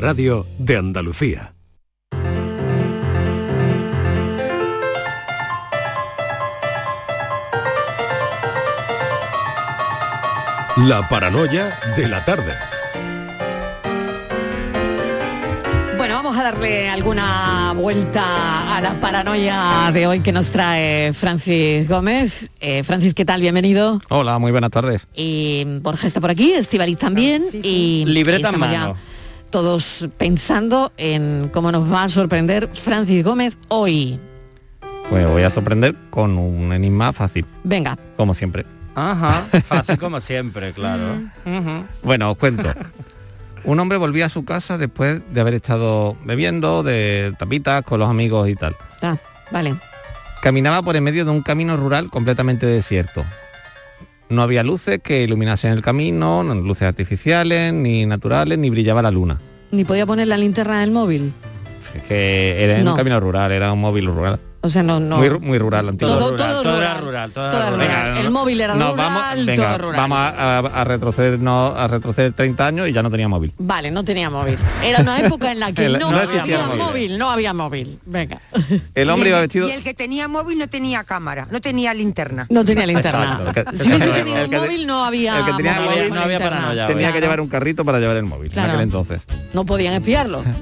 Radio de Andalucía. La paranoia de la tarde. Bueno, vamos a darle alguna vuelta a la paranoia de hoy que nos trae Francis Gómez. Eh, Francis, ¿qué tal? Bienvenido. Hola, muy buenas tardes. Y Borja está por aquí, Estivaliz también. Y, Libreta y en ya mano. Todos pensando en cómo nos va a sorprender Francis Gómez hoy. Pues voy a sorprender con un enigma fácil, Venga, como siempre. Ajá, fácil como siempre, claro. Bueno, os cuento. Un hombre volvía a su casa después de haber estado bebiendo, de tapitas con los amigos y tal. ah, vale. Caminaba por en medio de un camino rural completamente desierto. No había luces que iluminasen el camino, no luces artificiales, ni naturales, ni brillaba la luna. Ni podía poner la linterna del móvil. Es que era en No. un camino rural, era un móvil rural. O sea, no, no. Muy, ru- muy rural, antiguo. Todo, Todo rural, todo todo era rural. rural, todo Todo era rural. rural. El móvil era rural, vamos, venga, todo rural. vamos a, a- a retrocedernos a retroceder 30 años y ya no tenía móvil. Vale, no tenía móvil. Era una época en la que El- no, no había móvil. móvil. no había móvil. Venga. El hombre el iba vestido... Y el que tenía móvil no tenía cámara, no tenía linterna. No tenía linterna. Exacto. Si hubiese tenido el móvil no había el que tenía móvil móvil con no había linterna. paranoia. Tenía Claro. que llevar un carrito para llevar el móvil Claro. en aquel entonces. No podían espiarlo.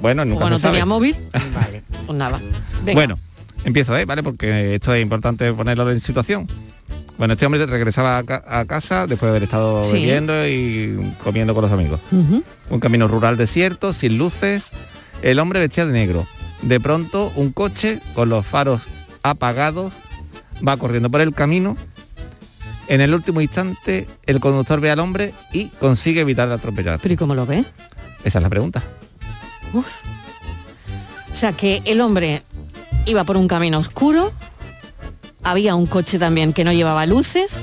Bueno, nunca no sabe. tenía móvil, Vale. pues nada. Venga. Bueno, empiezo, ¿eh? ¿Vale? Porque esto es importante ponerlo en situación. Bueno, este hombre regresaba a, ca- a casa después de haber estado Sí. bebiendo y comiendo con los amigos. Un camino rural desierto, sin luces. El hombre vestía de negro. De pronto, un coche con los faros apagados va corriendo por el camino. En el último instante, el conductor ve al hombre y consigue evitar atropellar. Pero ¿y cómo lo ve? Esa es la pregunta. Uf. O sea que el hombre iba por un camino oscuro, había un coche también que no llevaba luces.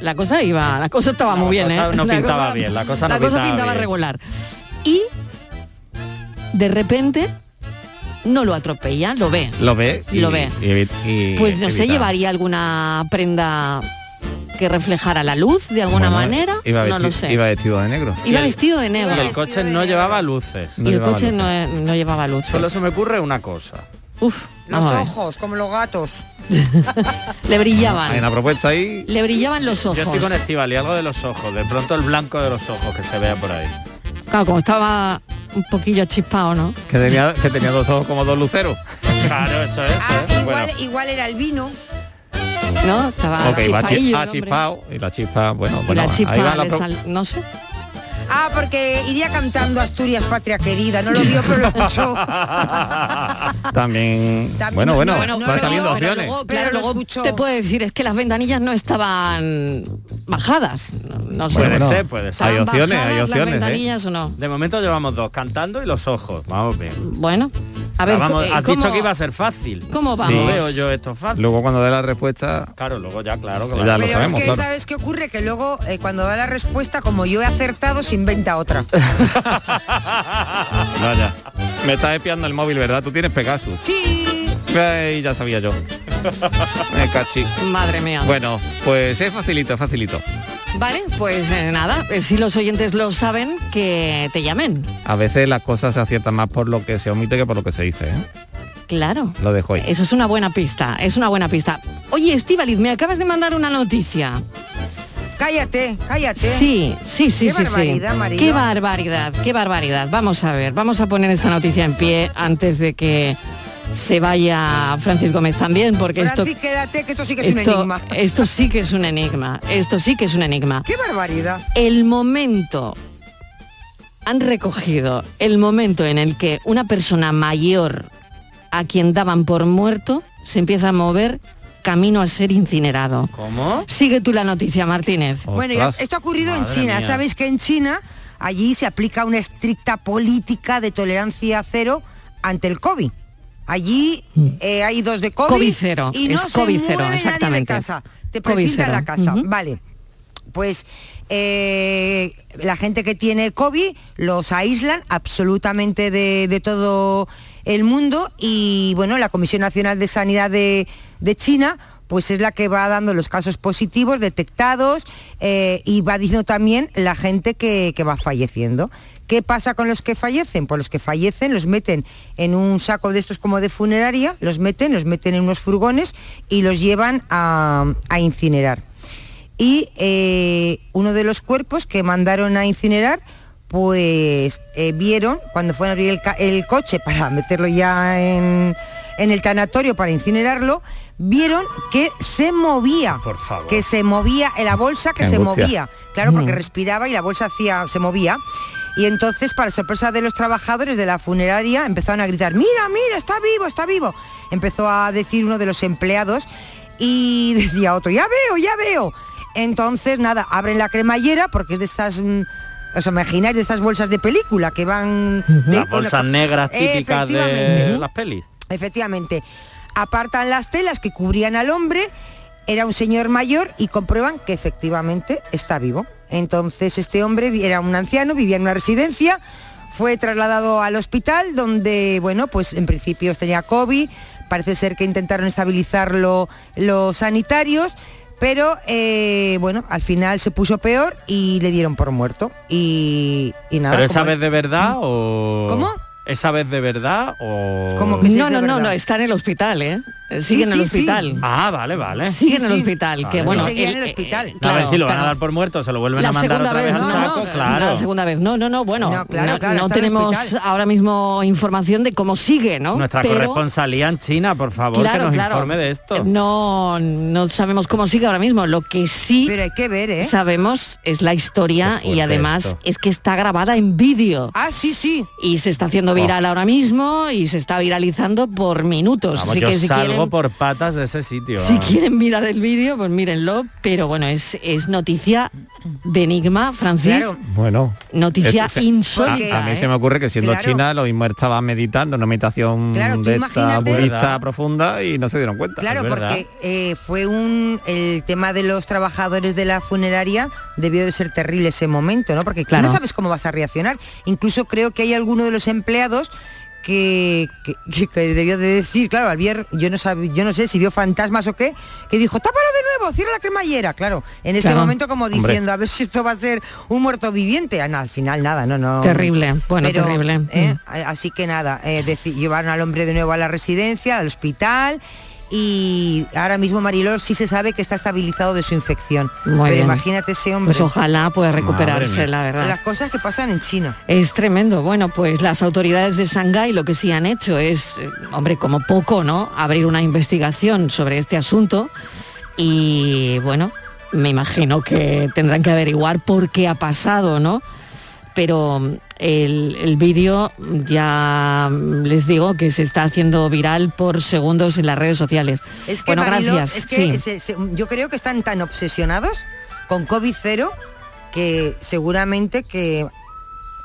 La cosa iba, la cosa estaba muy bien, cosa ¿eh? no La pintaba cosa- bien, la cosa no la cosa pintaba pintaba bien. regular. Y de repente no lo atropella, lo ve. Lo ve y Lo ve. y y Pues no sé, evita. llevaría alguna prenda que reflejara la luz de alguna Bueno, manera. Iba no lo sé. Iba vestido de negro. Iba Y vestido de Y negro. el coche no llevaba luces. No y el coche luces. no, no llevaba luces. Solo se me ocurre una cosa. Uf, Los ojos, como los gatos. Le brillaban. Hay una propuesta ahí. Le brillaban los ojos. Yo estoy con Estival y algo de los ojos. De pronto el blanco de los ojos que se vea por ahí. Claro, como estaba un poquillo achispado, ¿no? Que tenía, que tenía dos ojos como dos luceros. Claro, eso es. Ah, igual, bueno. igual era el vino. ¿No? Estaba ok, va chi- chispaillo ah, el hombre. chispao. Y la chispa, bueno, Y bueno, la chispa ahí va la sal- No sé. Ah, porque iría cantando Asturias, patria querida. No lo vio, pero lo escuchó. También, También bueno, no- bueno, no, van no, pero- saliendo pero opciones. luego, claro, luego te puedo decir, es que las ventanillas no estaban bajadas. No, no sé. Puede Bueno, ser, puede ser. Hay ¿Estaban opciones, hay opciones, las ¿eh? o no? De momento llevamos dos, cantando y los ojos. Vamos bien. Bueno, a ver, Vamos, eh, has ¿cómo- dicho que iba a ser fácil. ¿Cómo vamos? veo yo esto fácil. Luego cuando dé la respuesta, Claro, luego ya, claro. Ya claro. lo Pero sabemos, es que, claro. ¿sabes qué ocurre? Que luego, eh, cuando da la respuesta, como yo he acertado, se inventa otra. vaya. Me estás espiando el móvil, ¿verdad? Tú tienes Pegasus. Sí. Ay, ya sabía yo. Me cachi. Madre mía. Bueno, pues es facilito, facilito. Vale, pues eh, nada, eh, si los oyentes lo saben, que te llamen. A veces las cosas se aciertan más por lo que se omite que por lo que se dice, ¿eh? Claro. Lo dejo ahí. Eso es una buena pista, es una buena pista. Oye, Estíbaliz, me acabas de mandar una noticia. Cállate, cállate. Sí, sí, sí, Qué sí, barbaridad, sí. Qué barbaridad, qué barbaridad. Vamos a ver, vamos a poner esta noticia en pie antes de que se vaya Francis Gómez también, porque Francis, esto, quédate, que esto sí que es un enigma. esto sí que es un enigma. Esto sí que es un enigma. Qué barbaridad. El momento han recogido el momento en el que una persona mayor a quien daban por muerto se empieza a mover camino a ser incinerado. ¿Cómo? Sigue tú la noticia, Martínez. Bueno, esto ha ocurrido en China. mía. Sabéis que en China allí se aplica una estricta política de tolerancia cero ante el COVID. Allí eh, hay dos de COVID, Mm. COVID cero, y no es se COVID cero, mueve nadie de exactamente. casa. Te cero, la casa. Vale. Pues eh, la gente que tiene COVID los aíslan absolutamente de, de todo el mundo y bueno, la Comisión Nacional de Sanidad de, China pues es la que va dando los casos positivos detectados eh, y va diciendo también la gente que, va falleciendo. ¿Qué pasa con los que fallecen? Pues los que fallecen los meten en un saco de estos como de funeraria, los meten, los meten en unos furgones y los llevan a, a incinerar. Y eh, uno de los cuerpos que mandaron a incinerar, pues eh, vieron, cuando fueron a abrir el, coche para meterlo ya en, en el tanatorio para incinerarlo, vieron que se movía. Por favor. Que se movía en la bolsa, que Qué se angustia. movía. Claro, porque Mm. respiraba y la bolsa hacía, se movía. Y entonces, para sorpresa de los trabajadores de la funeraria, empezaron a gritar, mira, mira, está vivo, está vivo. Empezó a decir uno de los empleados y decía otro, ya veo, ya veo. Entonces, nada, abren la cremallera porque es de estas... mm, os imagináis de estas bolsas de película que van... de- Las bolsas negras típicas de las pelis. Efectivamente. Apartan las telas que cubrían al hombre, era un señor mayor y comprueban que efectivamente está vivo. Entonces este hombre era un anciano, vivía en una residencia, fue trasladado al hospital donde, bueno, pues en principio tenía COVID, parece ser que intentaron estabilizarlo los sanitarios, pero eh, bueno, al final se puso peor y le dieron por muerto. Y, y nada. ¿Pero esa vez de verdad o...? ¿Cómo? ¿Esa vez de verdad o...? ¿Cómo que sí No, no, no, no, está en el hospital, ¿eh? Sigue en el sí, sí. hospital. Ah, vale, vale. Sigue en el sí. hospital, que Vale, bueno... en el hospital. eh, a ver si lo van a dar por muerto, se lo vuelven la a mandar segunda otra vez vez, al no, saco, no, claro. la segunda vez. No, no, no, bueno, No, claro, claro, tenemos ahora mismo información de cómo sigue, ¿no? Nuestra Pero- corresponsalía en China, por favor, que nos informe de esto. No, no sabemos cómo sigue ahora mismo. Lo que sí Pero hay que ver, ¿eh? sabemos es la historia y además esto. es que está grabada en vídeo. Ah, sí, sí. Y se está haciendo viral ahora mismo y se está viralizando por minutos. Vamos, Así yo que si salgo quieren, por patas de ese sitio. si vamos. quieren mirar el vídeo, pues mírenlo. Pero bueno, es, es noticia de enigma, Francis. Claro. Bueno. Noticia insólita. A, a mí ¿eh? se me ocurre que siendo Claro. China lo mismo estaba meditando, una meditación Claro, tú de esta imagínate- budista ¿Verdad? profunda y no se dieron cuenta. Claro, porque eh, fue un el tema de los trabajadores de la funeraria debió de ser terrible ese momento, ¿no? Porque Claro. no sabes cómo vas a reaccionar. Incluso creo que hay alguno de los empleados que, que, que- que debió de decir, claro, al ver, yo no sab- yo no sé si vio fantasmas o qué, que dijo, tápalo de nuevo, cierra la cremallera, claro. En ese Claro. momento como Hombre. diciendo, a ver si esto va a ser un muerto viviente. Ah, no, al final nada, no, no. Terrible, bueno, Pero, terrible. ¿eh? Mm. Así que nada, eh, llevaron al hombre de nuevo a la residencia, al hospital y ahora mismo Mariló sí se sabe que está estabilizado de su infección. Muy Pero bien. imagínate ese hombre. Pues ojalá pueda recuperarse, la verdad. Las cosas que pasan en China. Es tremendo. Bueno, pues las autoridades de Shanghái lo que sí han hecho es, eh, hombre, como poco, ¿no? Abrir una investigación sobre este asunto y, bueno, me imagino que tendrán que averiguar por qué ha pasado, ¿no? Pero el, el vídeo ya les digo que se está haciendo viral por segundos en las redes sociales. Es que bueno, gracias. es que sí. se- se- yo creo que están tan obsesionados con COVID cero que seguramente que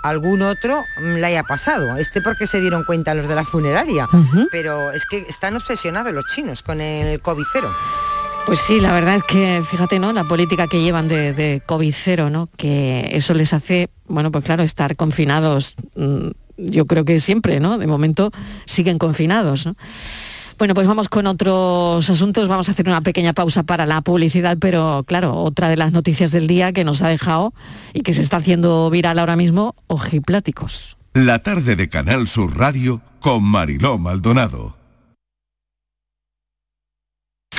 algún otro le haya pasado. Este porque se dieron cuenta los de la funeraria. Pero es que están obsesionados los chinos con el COVID cero. Pues sí, la verdad es que, fíjate, ¿no? La política que llevan de, COVID cero, ¿no? Que eso les hace, bueno, pues claro, estar confinados, mm, yo creo que siempre, ¿no? De momento siguen confinados, ¿no? Bueno, pues vamos con otros asuntos. Vamos a hacer una pequeña pausa para la publicidad, pero claro, otra de las noticias del día que nos ha dejado y que se está haciendo viral ahora mismo, ojipláticos. La tarde de Canal Sur Radio con Mariló Maldonado.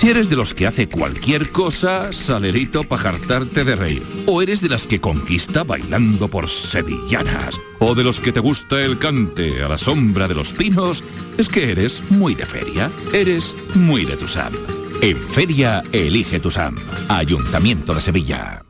Si eres de los que hace cualquier cosa, salerito para jartarte de reír. O eres de las que conquista bailando por sevillanas. O de los que te gusta el cante a la sombra de los pinos, es que eres muy de feria. Eres muy de Tusam. En feria, elige Tusam. Ayuntamiento de Sevilla.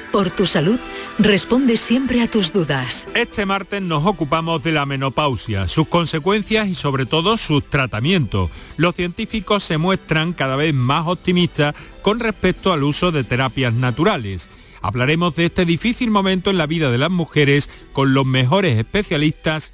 por tu salud, responde siempre a tus dudas. Este martes nos ocupamos de la menopausia, sus consecuencias y sobre todo sus tratamientos. Los científicos se muestran cada vez más optimistas con respecto al uso de terapias naturales. Hablaremos de este difícil momento en la vida de las mujeres con los mejores especialistas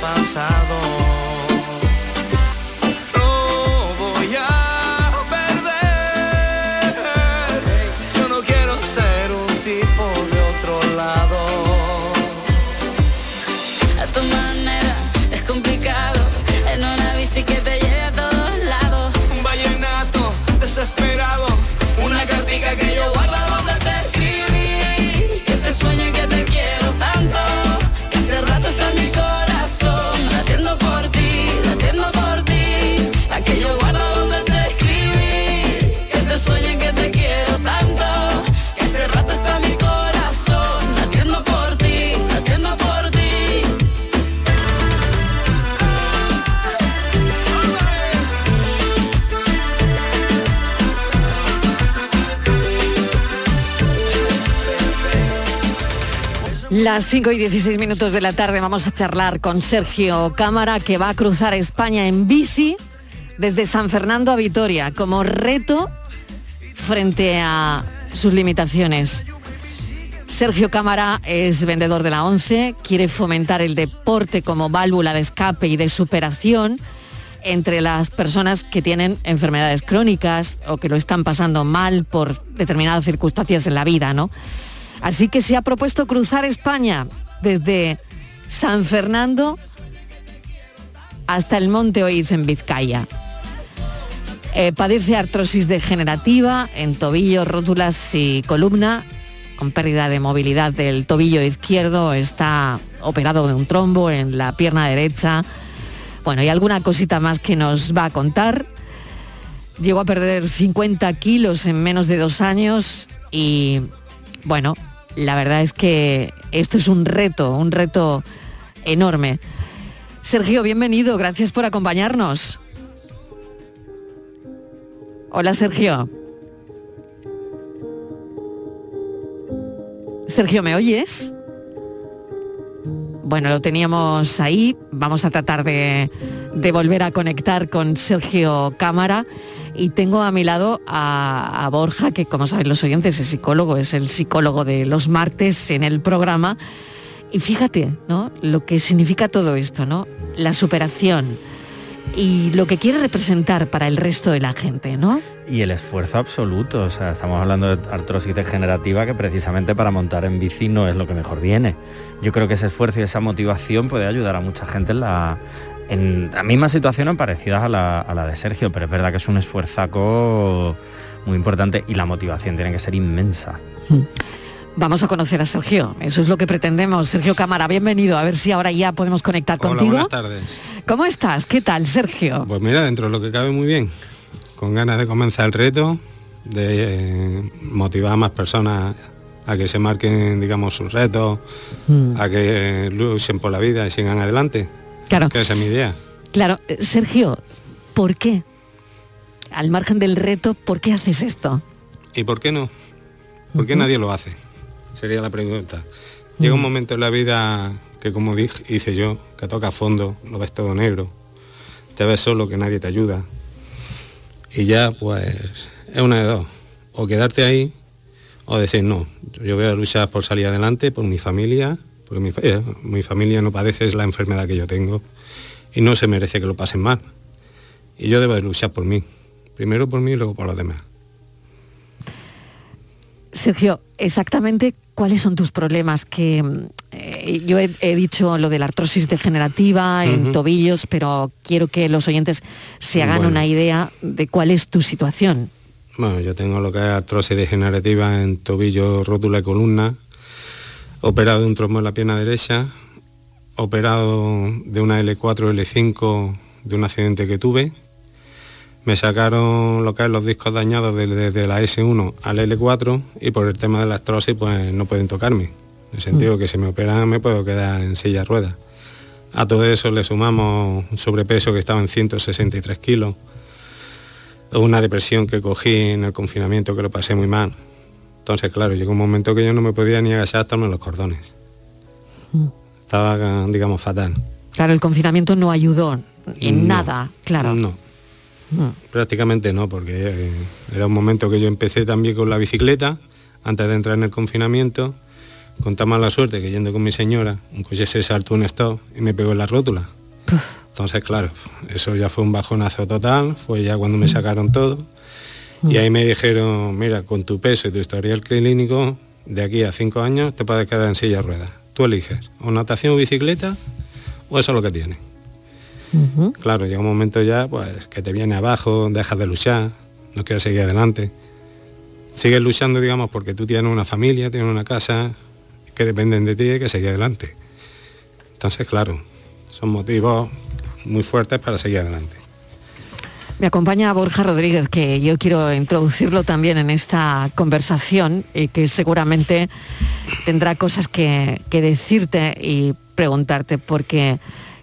Heridas Las 5 y 16 minutos de la tarde vamos a charlar con Sergio Cámara que va a cruzar España en bici desde San Fernando a Vitoria como reto frente a sus limitaciones. Sergio Cámara es vendedor de la ONCE, quiere fomentar el deporte como válvula de escape y de superación entre las personas que tienen enfermedades crónicas o que lo están pasando mal por determinadas circunstancias en la vida, ¿no? Así que se ha propuesto cruzar España desde San Fernando hasta el Monte Oiz en Vizcaya. Eh, padece artrosis degenerativa en tobillo, rótulas y columna, con pérdida de movilidad del tobillo izquierdo, está operado de un trombo en la pierna derecha. Bueno, y alguna cosita más que nos va a contar. Llegó a perder 50 kilos en menos de dos años y bueno, la verdad es que esto es un reto, un reto enorme. Sergio, bienvenido, gracias por acompañarnos. Hola Sergio. Sergio, ¿me oyes? Bueno, lo teníamos ahí. Vamos a tratar de, de volver a conectar con Sergio Cámara. Y tengo a mi lado a, Borja, que como saben los oyentes es psicólogo, es el psicólogo de los martes en el programa. Y fíjate, ¿no? Lo que significa todo esto, ¿no? La superación y lo que quiere representar para el resto de la gente, ¿no? Y el esfuerzo absoluto, o sea, estamos hablando de artrosis degenerativa que precisamente para montar en bici no es lo que mejor viene. Yo creo que ese esfuerzo y esa motivación puede ayudar a mucha gente en la en las mismas situaciones parecidas a la, a la de Sergio, pero es verdad que es un esfuerzaco muy importante y la motivación tiene que ser inmensa. Vamos a conocer a Sergio, eso es lo que pretendemos. Sergio Cámara, bienvenido, a ver si ahora ya podemos conectar Hola, contigo. buenas tardes. ¿Cómo estás? ¿Qué tal, Sergio? Pues mira, dentro de lo que cabe muy bien, con ganas de comenzar el reto, de eh, motivar a más personas a que se marquen, digamos, sus retos, Mm. a que luchen por la vida y sigan adelante. Claro. Que esa es mi idea. Claro, eh, Sergio, por qué? Al margen del reto, ¿por qué haces esto? ¿Y por qué no? ¿Por qué nadie lo hace? Sería la pregunta. Llega un momento en la vida que como dije, hice yo, que toca a fondo, lo ves todo negro, te ves solo, que nadie te ayuda. Y ya pues es una de dos. O quedarte ahí o decir, no, yo voy a luchar por salir adelante, por mi familia, porque mi, eh, mi familia no padece es la enfermedad que yo tengo y no se merece que lo pasen mal. Y yo debo de luchar por mí. Primero por mí y luego por los demás. Sergio, exactamente cuáles son tus problemas que mm, eh, yo he, he dicho lo de la artrosis degenerativa en tobillos, pero quiero que los oyentes se hagan Bueno. una idea de cuál es tu situación. Bueno, yo tengo lo que es artrosis degenerativa en tobillo, rótula y columna, operado de un trombo en la pierna derecha, operado de una L4, L5 de un accidente que tuve. Me sacaron lo que es los discos dañados de- desde la S1 al L4 y por el tema de la artrosis pues no pueden tocarme. En el sentido que si me operan me puedo quedar en silla de ruedas. A todo eso le sumamos un sobrepeso que estaba en 163 kilos, una depresión que cogí en el confinamiento que lo pasé muy mal. Entonces, claro, llegó un momento que yo no me podía ni agachar hasta los cordones. Estaba, digamos, fatal. Claro, el confinamiento no ayudó en No. nada, claro. No, Mm. prácticamente no, porque eh, era un momento que yo empecé también con la bicicleta, antes de entrar en el confinamiento, con tan mala suerte que yendo con mi señora, un coche se saltó un stop y me pegó en la rótula. Entonces, claro, eso ya fue un bajonazo total, fue ya cuando me sacaron todo. Y ahí me dijeron, mira, con tu peso y tu historial clínico, de aquí a cinco años te puedes quedar en silla de ruedas. Tú eliges, o natación o bicicleta, o eso es lo que tienes. Claro, llega un momento ya pues que te viene abajo, dejas de luchar, no quieres seguir adelante. Sigues luchando, digamos, porque tú tienes una familia, tienes una casa que dependen de ti y que seguir adelante. Entonces, claro, son motivos muy fuertes para seguir adelante. Me acompaña Borja Rodríguez, que yo quiero introducirlo también en esta conversación y que seguramente tendrá cosas que, que decirte y preguntarte, porque,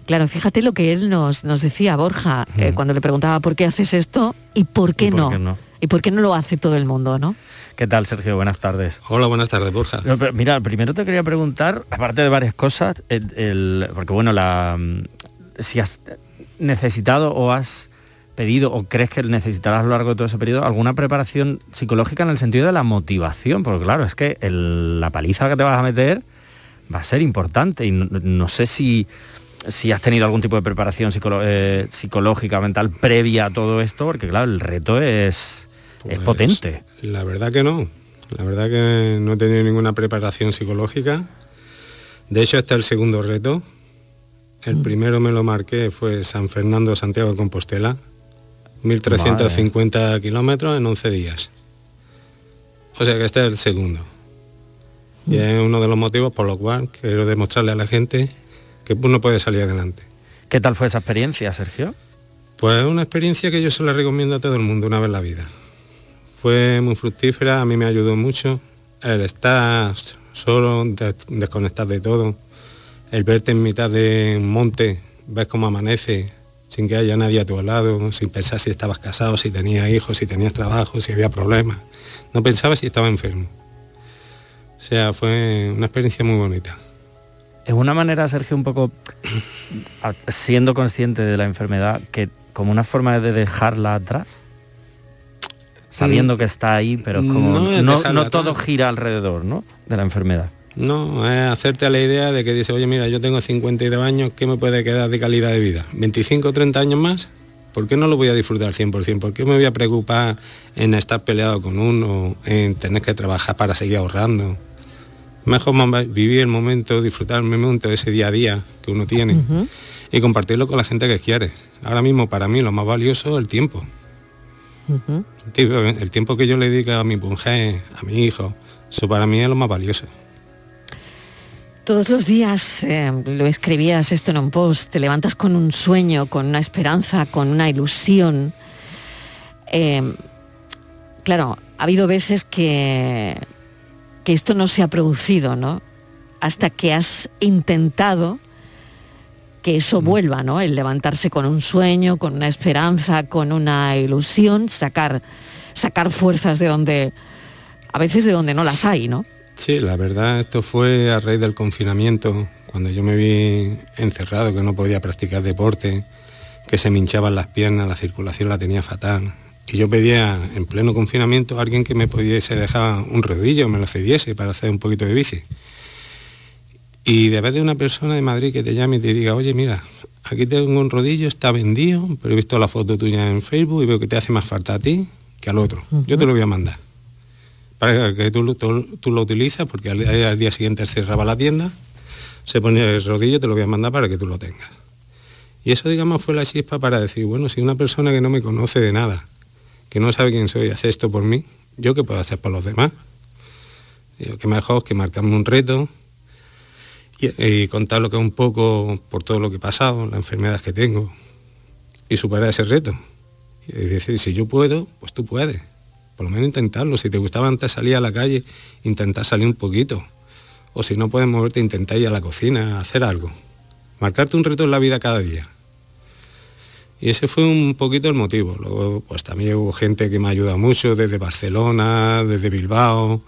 claro, fíjate lo que él nos, nos decía, Borja, eh, cuando le preguntaba por qué haces esto y por qué, ¿Y por no? qué no? Y por qué no lo hace todo el mundo, ¿no? ¿Qué tal, Sergio? Buenas tardes. Hola, buenas tardes, Borja. No, pero mira, primero te quería preguntar, aparte de varias cosas, el- el- porque bueno, la, mm, si has necesitado o has pedido o crees que necesitarás a lo largo de todo ese periodo alguna preparación psicológica en el sentido de la motivación, porque claro, es que el- la paliza que te vas a meter va a ser importante y no, no sé si, si has tenido algún tipo de preparación eh, psicológica, mental previa a todo esto, porque claro, el reto es, es Pues, potente. La verdad que no. La verdad que no he tenido ninguna preparación psicológica. De hecho, este es el segundo reto. El primero me lo marqué fue San Fernando, Santiago de Compostela. 1.350 kilómetros en 11 días. O sea que este es el segundo. Y es uno de los motivos por los cuales quiero demostrarle a la gente que uno puede salir adelante. ¿Qué tal fue esa experiencia, Sergio? Pues es una experiencia que yo se la recomiendo a todo el mundo una vez en la vida. Fue muy fructífera, a mí me ayudó mucho. El estar solo, des- desconectar de todo, el verte en mitad de un monte, ves cómo amanece, sin que haya nadie a tu lado, sin pensar si estabas casado, si tenías hijos, si tenías trabajo, si había problemas. No pensaba si estaba enfermo. O sea, fue una experiencia muy bonita. Es una manera, Sergio, un poco, siendo consciente de la enfermedad, que como una forma de dejarla atrás, sabiendo que está ahí, pero es como No no, todo gira alrededor, ¿no? De la enfermedad. No, es hacerte a la idea de que dice, oye, mira, yo tengo 52 años, ¿qué me puede quedar de calidad de vida? ¿25 o 30 años más? ¿Por qué no lo voy a disfrutar 100%? ¿Por qué me voy a preocupar en estar peleado con uno, en tener que trabajar para seguir ahorrando? Mejor vivir el momento, disfrutar el momento, ese día a día que uno tiene y compartirlo con la gente que quieres. Ahora mismo para mí lo más valioso es el tiempo. El tiempo- El tiempo que yo le dedico a mi mujer, a mi hijo, eso para mí es lo más valioso. Todos los días eh, lo escribías esto en un post, te levantas con un sueño, con una esperanza, con una ilusión. Eh, claro, ha habido veces que, que esto no se ha producido, ¿no? Hasta que has intentado que eso vuelva, ¿no? El levantarse con un sueño, con una esperanza, con una ilusión, sacar, sacar fuerzas de donde, a veces de donde no las hay, ¿no? Sí, la verdad esto fue a raíz del confinamiento, cuando yo me vi encerrado, que no podía practicar deporte, que se me hinchaban las piernas, la circulación la tenía fatal. Y yo pedía en pleno confinamiento a alguien que me pudiese dejar un rodillo, me lo cediese para hacer un poquito de bici. Y de vez de una persona de Madrid que te llame y te diga, oye, mira, aquí tengo un rodillo, está vendido, pero he visto la foto tuya en Facebook y veo que te hace más falta a ti que al otro. Yo te lo voy a mandar. Para que tú, lo- utilizas, porque al, al día siguiente cerraba la tienda, se ponía el rodillo, te lo voy a mandar para que tú lo tengas. Y eso, digamos, fue la chispa para decir, bueno, si una persona que no me conoce de nada, que no sabe quién soy, hace esto por mí, ¿yo qué puedo hacer por los demás? Digo, qué mejor que marcarme un reto y, y contar lo que un poco por todo lo que he pasado, las enfermedades que tengo, y superar ese reto. Y decir, si yo puedo, pues tú puedes. Por lo menos intentarlo. Si te gustaba antes salir a la calle, intentar salir un poquito. O si no puedes moverte, intentar ir a la cocina, hacer algo. Marcarte un reto en la vida cada día. Y ese fue un poquito el motivo. Luego, pues también hubo gente que me ayuda mucho, desde Barcelona, desde Bilbao.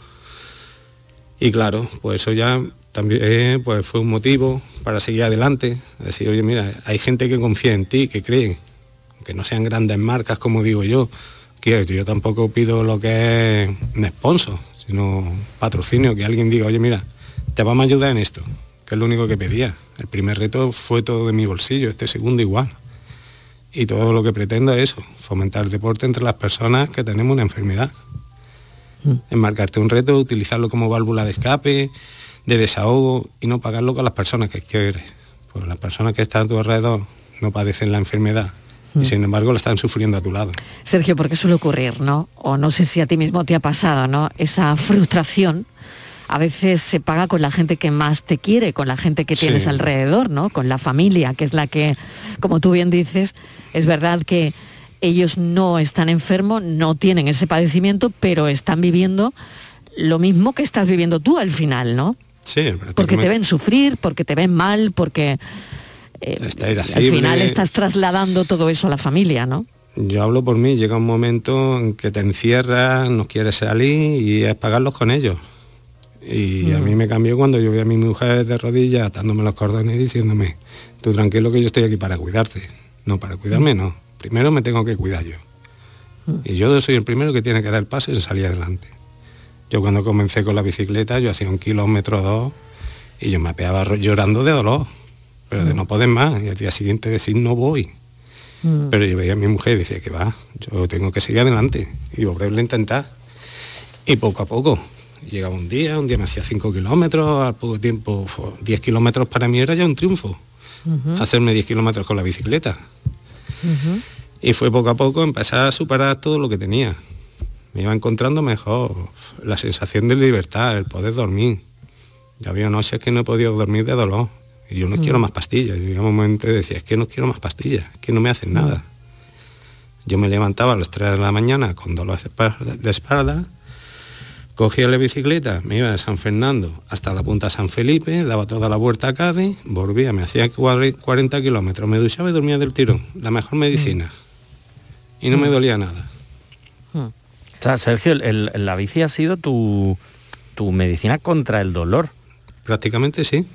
Y claro, pues eso ya también eh, pues fue un motivo para seguir adelante. Decir, oye, mira, hay gente que confía en ti, que cree, aunque no sean grandes marcas, como digo yo, que yo tampoco pido lo que es un sponsor, sino patrocinio, que alguien diga, oye, mira, te vamos a ayudar en esto, que es lo único que pedía. El primer reto fue todo de mi bolsillo, este segundo igual. Y todo lo que pretendo es eso, fomentar el deporte entre las personas que tenemos una enfermedad. Enmarcarte un reto, utilizarlo como válvula de escape, de desahogo y no pagarlo con las personas que quieres. Pues las personas que están a tu alrededor no padecen la enfermedad y sin embargo la están sufriendo a tu lado. Sergio, porque suele ocurrir, ¿no? O no sé si a ti mismo te ha pasado, ¿no? Esa frustración a veces se paga con la gente que más te quiere, con la gente que Sí. tienes alrededor, ¿no? Con la familia, que es la que, como tú bien dices, es verdad que ellos no están enfermos, no tienen ese padecimiento, pero están viviendo lo mismo que estás viviendo tú al final, ¿no? Sí, Porque te ven sufrir, porque te ven mal, porque eh, al final estás trasladando todo eso a la familia, ¿no? Yo hablo por mí, llega un momento en que te encierras, no quieres salir y es pagarlos con ellos. Y a mí me cambió cuando yo vi a mi mujer de rodillas atándome los cordones y diciéndome, tú tranquilo que yo estoy aquí para cuidarte. No, para cuidarme no. Primero me tengo que cuidar yo. Y yo soy el primero que tiene que dar el paso y salir adelante. Yo cuando comencé con la bicicleta, yo hacía un kilómetro o dos y yo me apeaba llorando de dolor, pero de no poder más. Y al día siguiente decir no voy. Pero yo veía a mi mujer y decía que va, yo tengo que seguir adelante y volverlo a intentar. Y poco a poco, llegaba un día, un día me hacía 5 kilómetros, al poco tiempo fue 10 kilómetros para mí era ya un triunfo, hacerme 10 kilómetros con la bicicleta. Y fue poco a poco empezar a superar todo lo que tenía. Me iba encontrando mejor, la sensación de libertad, el poder dormir. Ya había noches que no he podido dormir de dolor. Y yo no quiero más pastillas. Yo un momento decía, es que no quiero más pastillas, es que no me hacen nada. Yo me levantaba a las 3 de la mañana con dolor de espalda- de espalda, cogía la bicicleta, me iba de San Fernando hasta la punta de San Felipe, daba toda la vuelta a Cádiz, volvía, me hacía cuare- 40 kilómetros, me duchaba y dormía del tirón. La mejor medicina. Y no me dolía nada. O sea, Sergio, el- el- la bici ha sido tu, tu medicina contra el dolor. Prácticamente sí.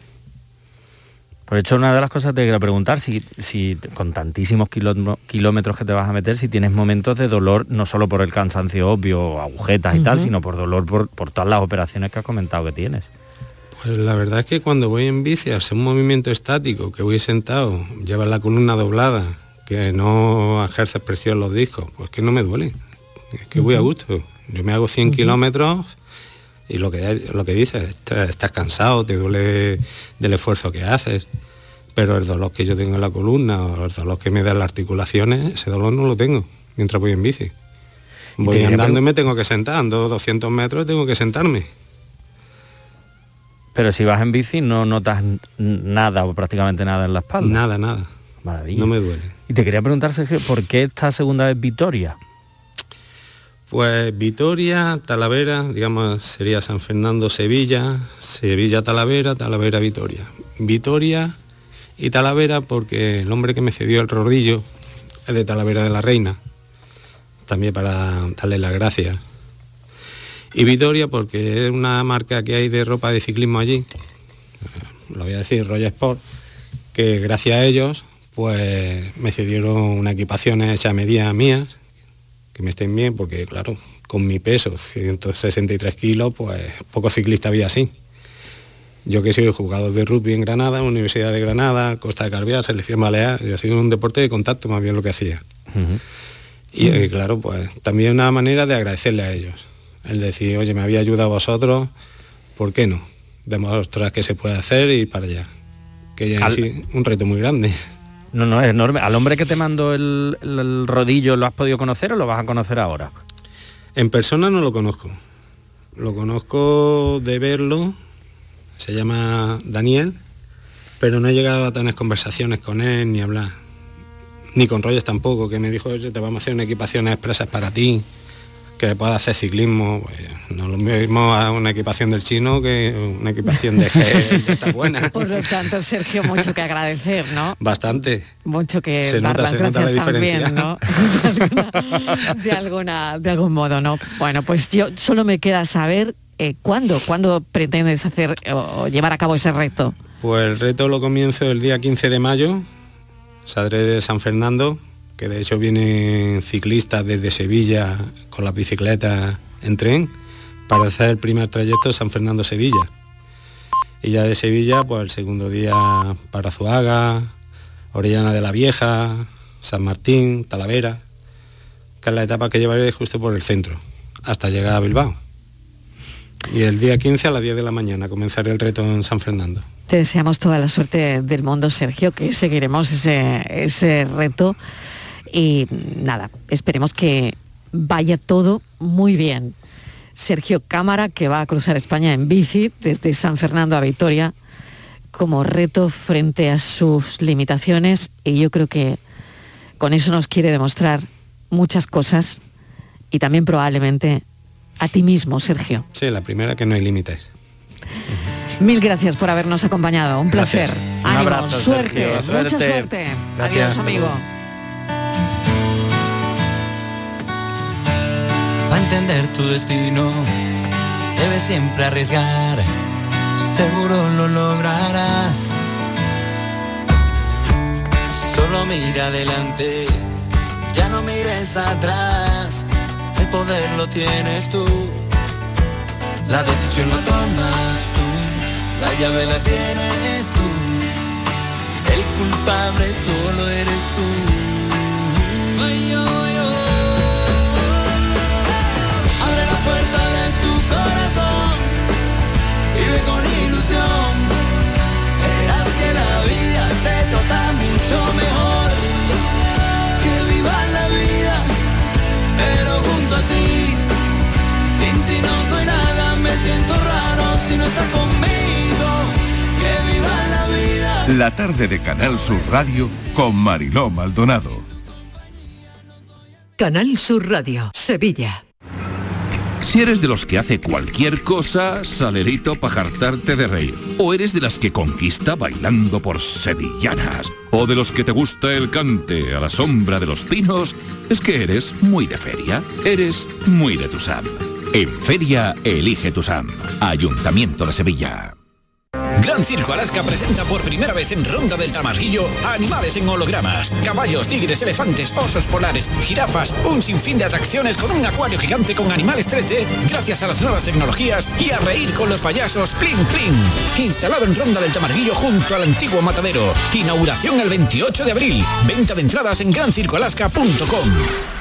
Por hecho, una de las cosas que te quería preguntar, si, si con tantísimos kiló- kilómetros que te vas a meter, si tienes momentos de dolor, no solo por el cansancio obvio, agujetas y tal, sino por dolor por, por todas las operaciones que has comentado que tienes. Pues la verdad es que cuando voy en bici, hacer un movimiento estático, que voy sentado, llevas la columna doblada, que no ejerces presión en los discos, pues que no me duele. Es que voy a gusto. Yo me hago 100 kilómetros y lo que, lo que dices, estás, estás cansado, te duele del esfuerzo que haces, pero el dolor que yo tengo en la columna o el dolor que me dan las articulaciones, ese dolor no lo tengo mientras voy en bici. Voy andando y me tengo que sentar, ando 200 metros y tengo que sentarme. Pero si vas en bici no notas nada o prácticamente nada en la espalda. Nada, nada. Maravilla. No me duele. Y te quería preguntar, Sergio, ¿por qué esta segunda vez Vitoria? Pues Vitoria, Talavera, digamos, sería San Fernando, Sevilla, Sevilla, Talavera, Talavera, Vitoria. Vitoria Y Talavera porque el hombre que me cedió el rodillo es de Talavera de la Reina, también para darle las gracias. Y Vitoria porque es una marca que hay de ropa de ciclismo allí, eh, lo voy a decir, Royal Sport, que gracias a ellos pues me cedieron una equipación hecha a medida mías, que me estén bien, porque claro, con mi peso, 163 kilos, pues poco ciclista había así. Yo que soy jugador de rugby en Granada, Universidad de Granada, Costa de Carviar, Selección Balear, yo soy un deporte de contacto más bien lo que hacía. Y eh, claro, pues también una manera de agradecerle a ellos. El decir, oye, me había ayudado a vosotros, ¿por qué no? Demostrar que se puede hacer y para allá. Que ya Al- sí, un reto muy grande. No, no, es enorme. ¿Al hombre que te mandó el, el- rodillo lo has podido conocer o lo vas a conocer ahora? En persona no lo conozco. Lo conozco de verlo. Se llama Daniel, pero no he llegado a tener conversaciones con él ni hablar. Ni con Rogers tampoco, que me dijo, oye, te vamos a hacer una equipación expresas para ti, que puedas hacer ciclismo. Pues, no lo mismo a una equipación del chino que una equipación de que está buena. Por lo tanto, Sergio, mucho que agradecer, ¿no? Bastante. Mucho que Se dar nota, las se nota la también. ¿no? de alguna, de algún modo, ¿no? Bueno, pues yo solo me queda saber eh, cuándo, cuándo pretendes hacer o, o llevar a cabo ese reto. Pues el reto lo comienzo el día 15 de mayo. Saldré de San Fernando, que de hecho vienen ciclistas desde Sevilla con las bicicletas en tren para hacer el primer trayecto San Fernando-Sevilla. Y ya de Sevilla, pues el segundo día para Zuaga, Orellana de la Vieja, San Martín, Talavera, que es la etapa que llevaré justo por el centro, hasta llegar a Bilbao. Y el día 15 a las 10 de la mañana comenzaré el reto en San Fernando. Te deseamos toda la suerte del mundo, Sergio, que seguiremos ese, ese reto. Y nada, esperemos que vaya todo muy bien. Sergio Cámara, que va a cruzar España en bici desde San Fernando a Vitoria, como reto frente a sus limitaciones. Y yo creo que con eso nos quiere demostrar muchas cosas y también probablemente a ti mismo, Sergio. Sí, la primera que no hay límites. Mil gracias por habernos acompañado. Un placer. Gracias. Un Ánimo, abrazo, suerte, Sergio. mucha Suerte. suerte. Gracias. Adiós, amigo. Para entender tu destino, debes siempre arriesgar. Seguro lo lograrás. Solo mira adelante, ya no mires atrás. El poder lo tienes tú. La decisión lo tomas tú. La llave la tienes tú. El culpable solo eres tú. Mucho mejor. Que vivas la vida, pero junto a ti. Sin ti no soy nada, me siento raro si no estás conmigo. Que vivas la vida. La tarde de Canal Sur Radio con Mariló Maldonado. Canal Sur Radio, Sevilla. Si eres de los que hace cualquier cosa, salerito para jartarte de reír. O eres de las que conquista bailando por sevillanas. O de los que te gusta el cante a la sombra de los pinos. Es que eres muy de feria. Eres muy de Tusam. En feria, elige Tusam. Ayuntamiento de Sevilla. Gran Circo Alaska presenta por primera vez en Ronda del Tamarguillo animales en hologramas, caballos, tigres, elefantes, osos polares, jirafas, un sinfín de atracciones con un acuario gigante con animales 3D gracias a las nuevas tecnologías y a reír con los payasos Plin Plin. Instalado en Ronda del Tamarguillo junto al antiguo matadero. Inauguración el 28 de abril. Venta de entradas en grancircoalaska.com.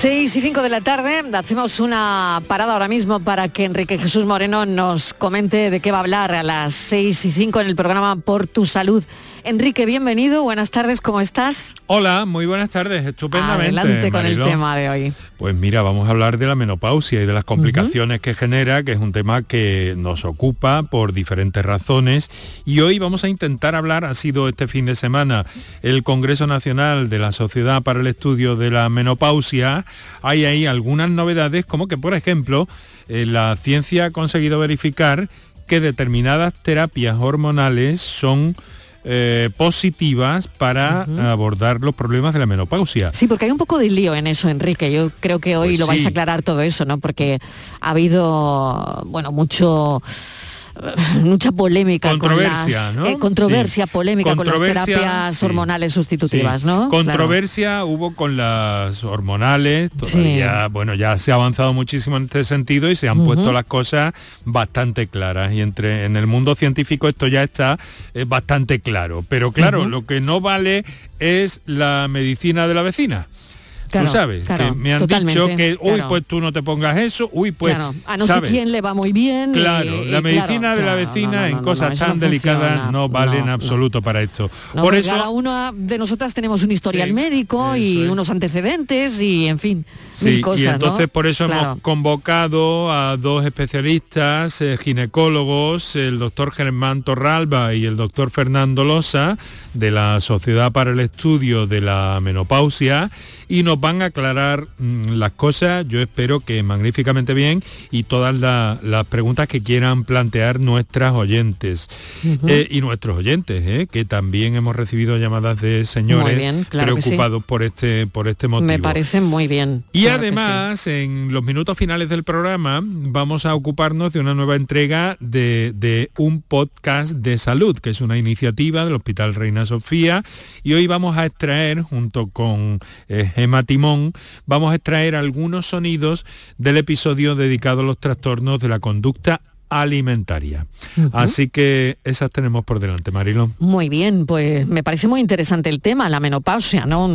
6 y 5 de la tarde, hacemos una parada ahora mismo para que Enrique Jesús Moreno nos comente de qué va a hablar a las 6 y 5 en el programa Por tu Salud. Enrique, bienvenido, buenas tardes, ¿cómo estás? Hola, muy buenas tardes, estupendamente. Adelante con Mariló. el tema de hoy. Pues mira, vamos a hablar de la menopausia y de las complicaciones que genera, que es un tema que nos ocupa por diferentes razones. Y hoy vamos a intentar hablar, ha sido este fin de semana el Congreso Nacional de la Sociedad para el Estudio de la Menopausia. Hay ahí algunas novedades, como que, por ejemplo, eh, la ciencia ha conseguido verificar que determinadas terapias hormonales son eh, positivas para abordar los problemas de la menopausia. Sí, porque hay un poco de lío en eso, Enrique. Yo creo que hoy Pues lo vais sí. a aclarar todo eso, ¿no? Porque ha habido, bueno, mucho mucha polémica Controversia, con las, ¿no? eh, controversia, Sí. polémica con las terapias sí. hormonales sustitutivas, Sí. ¿no? Claro. Controversia hubo con las hormonales, todavía, bueno, ya se ha avanzado muchísimo en este sentido y se han puesto las cosas bastante claras. Y entre en el mundo científico esto ya está eh, bastante claro. Pero claro, lo que no vale es la medicina de la vecina. Claro, tú sabes, claro, que me han dicho que, uy, claro. pues tú no te pongas eso, uy, pues, a no sé quién le va muy bien. Claro, y la medicina de la vecina no, no, en cosas tan delicadas funciona. no vale en absoluto para esto. Por eso, cada una de nosotras tenemos un historial médico y unos antecedentes y en fin, mil Sí, cosas. y entonces por eso hemos convocado a dos especialistas, eh, ginecólogos, el doctor Germán Torralba y el doctor Fernando Losa, de la Sociedad para el Estudio de la Menopausia, y nos van a aclarar mm, las cosas, yo espero que magníficamente bien, y todas la- las preguntas que quieran plantear nuestras oyentes eh, y nuestros oyentes, eh, que también hemos recibido llamadas de señores bien, claro que sí. preocupados por este por este motivo. Me parece muy bien. Y claro además, en los minutos finales del programa, vamos a ocuparnos de una nueva entrega de, de un podcast de salud, que es una iniciativa del Hospital Reina Sofía. Y hoy vamos a extraer, junto con eh, Gemma Timón, vamos a extraer algunos sonidos del episodio dedicado a los trastornos de la conducta alimentaria. Así que esas tenemos por delante, Marilón. Muy bien, pues me parece muy interesante el tema, la menopausia, ¿no?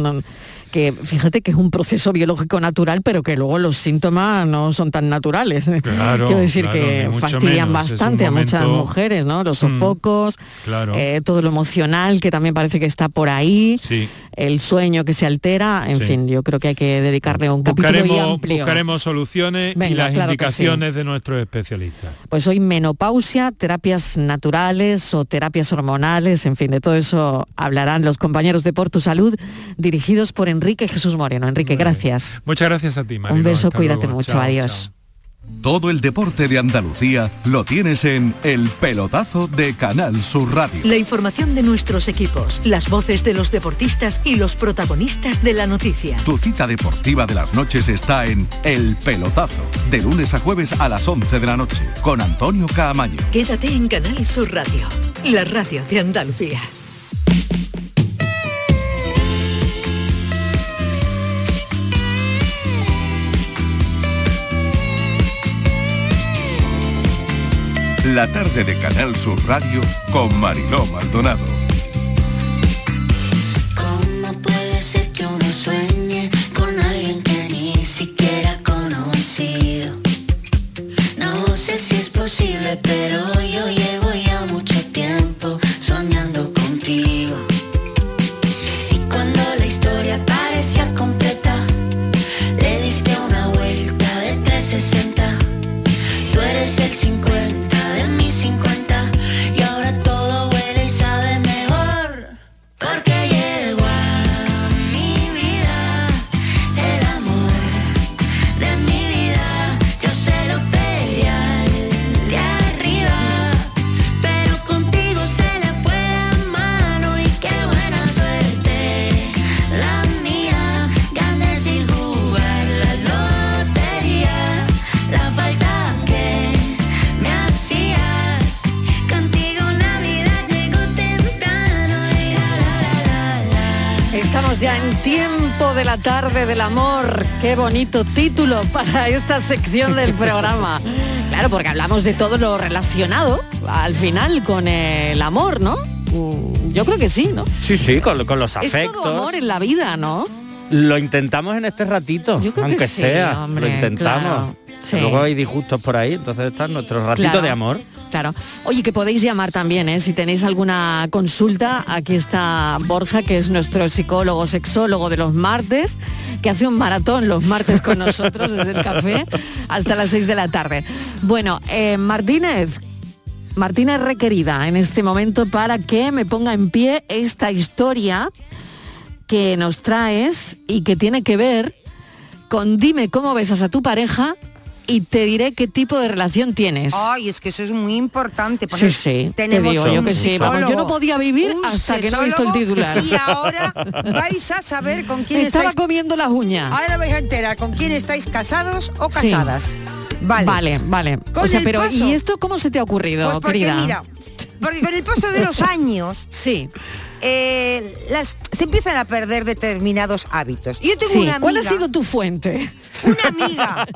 Que fíjate que es un proceso biológico natural, pero que luego los síntomas no son tan naturales. Claro, Quiero decir claro, que fastidian menos. Bastante a muchas mujeres, ¿no? Los Mm, sofocos, Claro. eh, todo lo emocional que también parece que está por ahí, Sí. el sueño que se altera, en Sí. fin, yo creo que hay que dedicarle un capítulo y Buscaremos, amplio. buscaremos soluciones y las indicaciones de nuestros especialistas. Pues hoy menopausia, terapias naturales o terapias hormonales, en fin, de todo eso hablarán los compañeros de Por Tu Salud, dirigidos por Enrique Jesús Moreno. Enrique, gracias. Muchas gracias a ti, Mariló. Un beso, Hasta cuídate luego. mucho, Chao, adiós. Todo el deporte de Andalucía lo tienes en El Pelotazo de Canal Sur Radio. La información de nuestros equipos, las voces de los deportistas y los protagonistas de la noticia. Tu cita deportiva de las noches está en El Pelotazo, de lunes a jueves a las 11 de la noche, con Antonio Caamaño. Quédate en Canal Sur Radio, la radio de Andalucía. La tarde de Canal Sur Radio con Mariló Maldonado. No sé si es posible, pero la tarde del amor. Qué bonito título para esta sección del programa. Claro, porque hablamos de todo lo relacionado al final con el amor, ¿no? Mm, Yo creo que sí, ¿no? Sí, sí, con, con los Es afectos. todo amor en la vida, ¿no? Lo intentamos en este ratito, Yo creo que aunque sí, sea. hombre, lo intentamos. claro, sí. Luego hay disgustos por ahí, entonces está nuestro ratito Claro. de amor. Claro. Oye, que podéis llamar también, ¿eh? Si tenéis alguna consulta, aquí está Borja, que es nuestro psicólogo, sexólogo de los martes, que hace un maratón los martes con nosotros desde el café hasta las 6 de la tarde. Bueno, eh, Martínez, Martínez requerida en este momento para que me ponga en pie esta historia que nos traes y que tiene que ver con dime cómo besas a tu pareja y te diré qué tipo de relación tienes. Ay, es que eso es muy importante. Sí, sí, te digo yo que sí. Vamos, yo no podía vivir hasta que no he visto el titular. Y ahora vais a saber con quién Estaba estáis... comiendo las uñas. Ahora vais a enterar con quién estáis casados o Sí. casadas. Vale. Vale, vale. O sea, pero paso- ¿y esto cómo se te ha ocurrido, Pues porque querida? mira, porque con el paso de los años, sí, eh, las, se empiezan a perder determinados hábitos. Y yo tengo Sí, una amiga, ¿Cuál ha sido tu fuente? una amiga,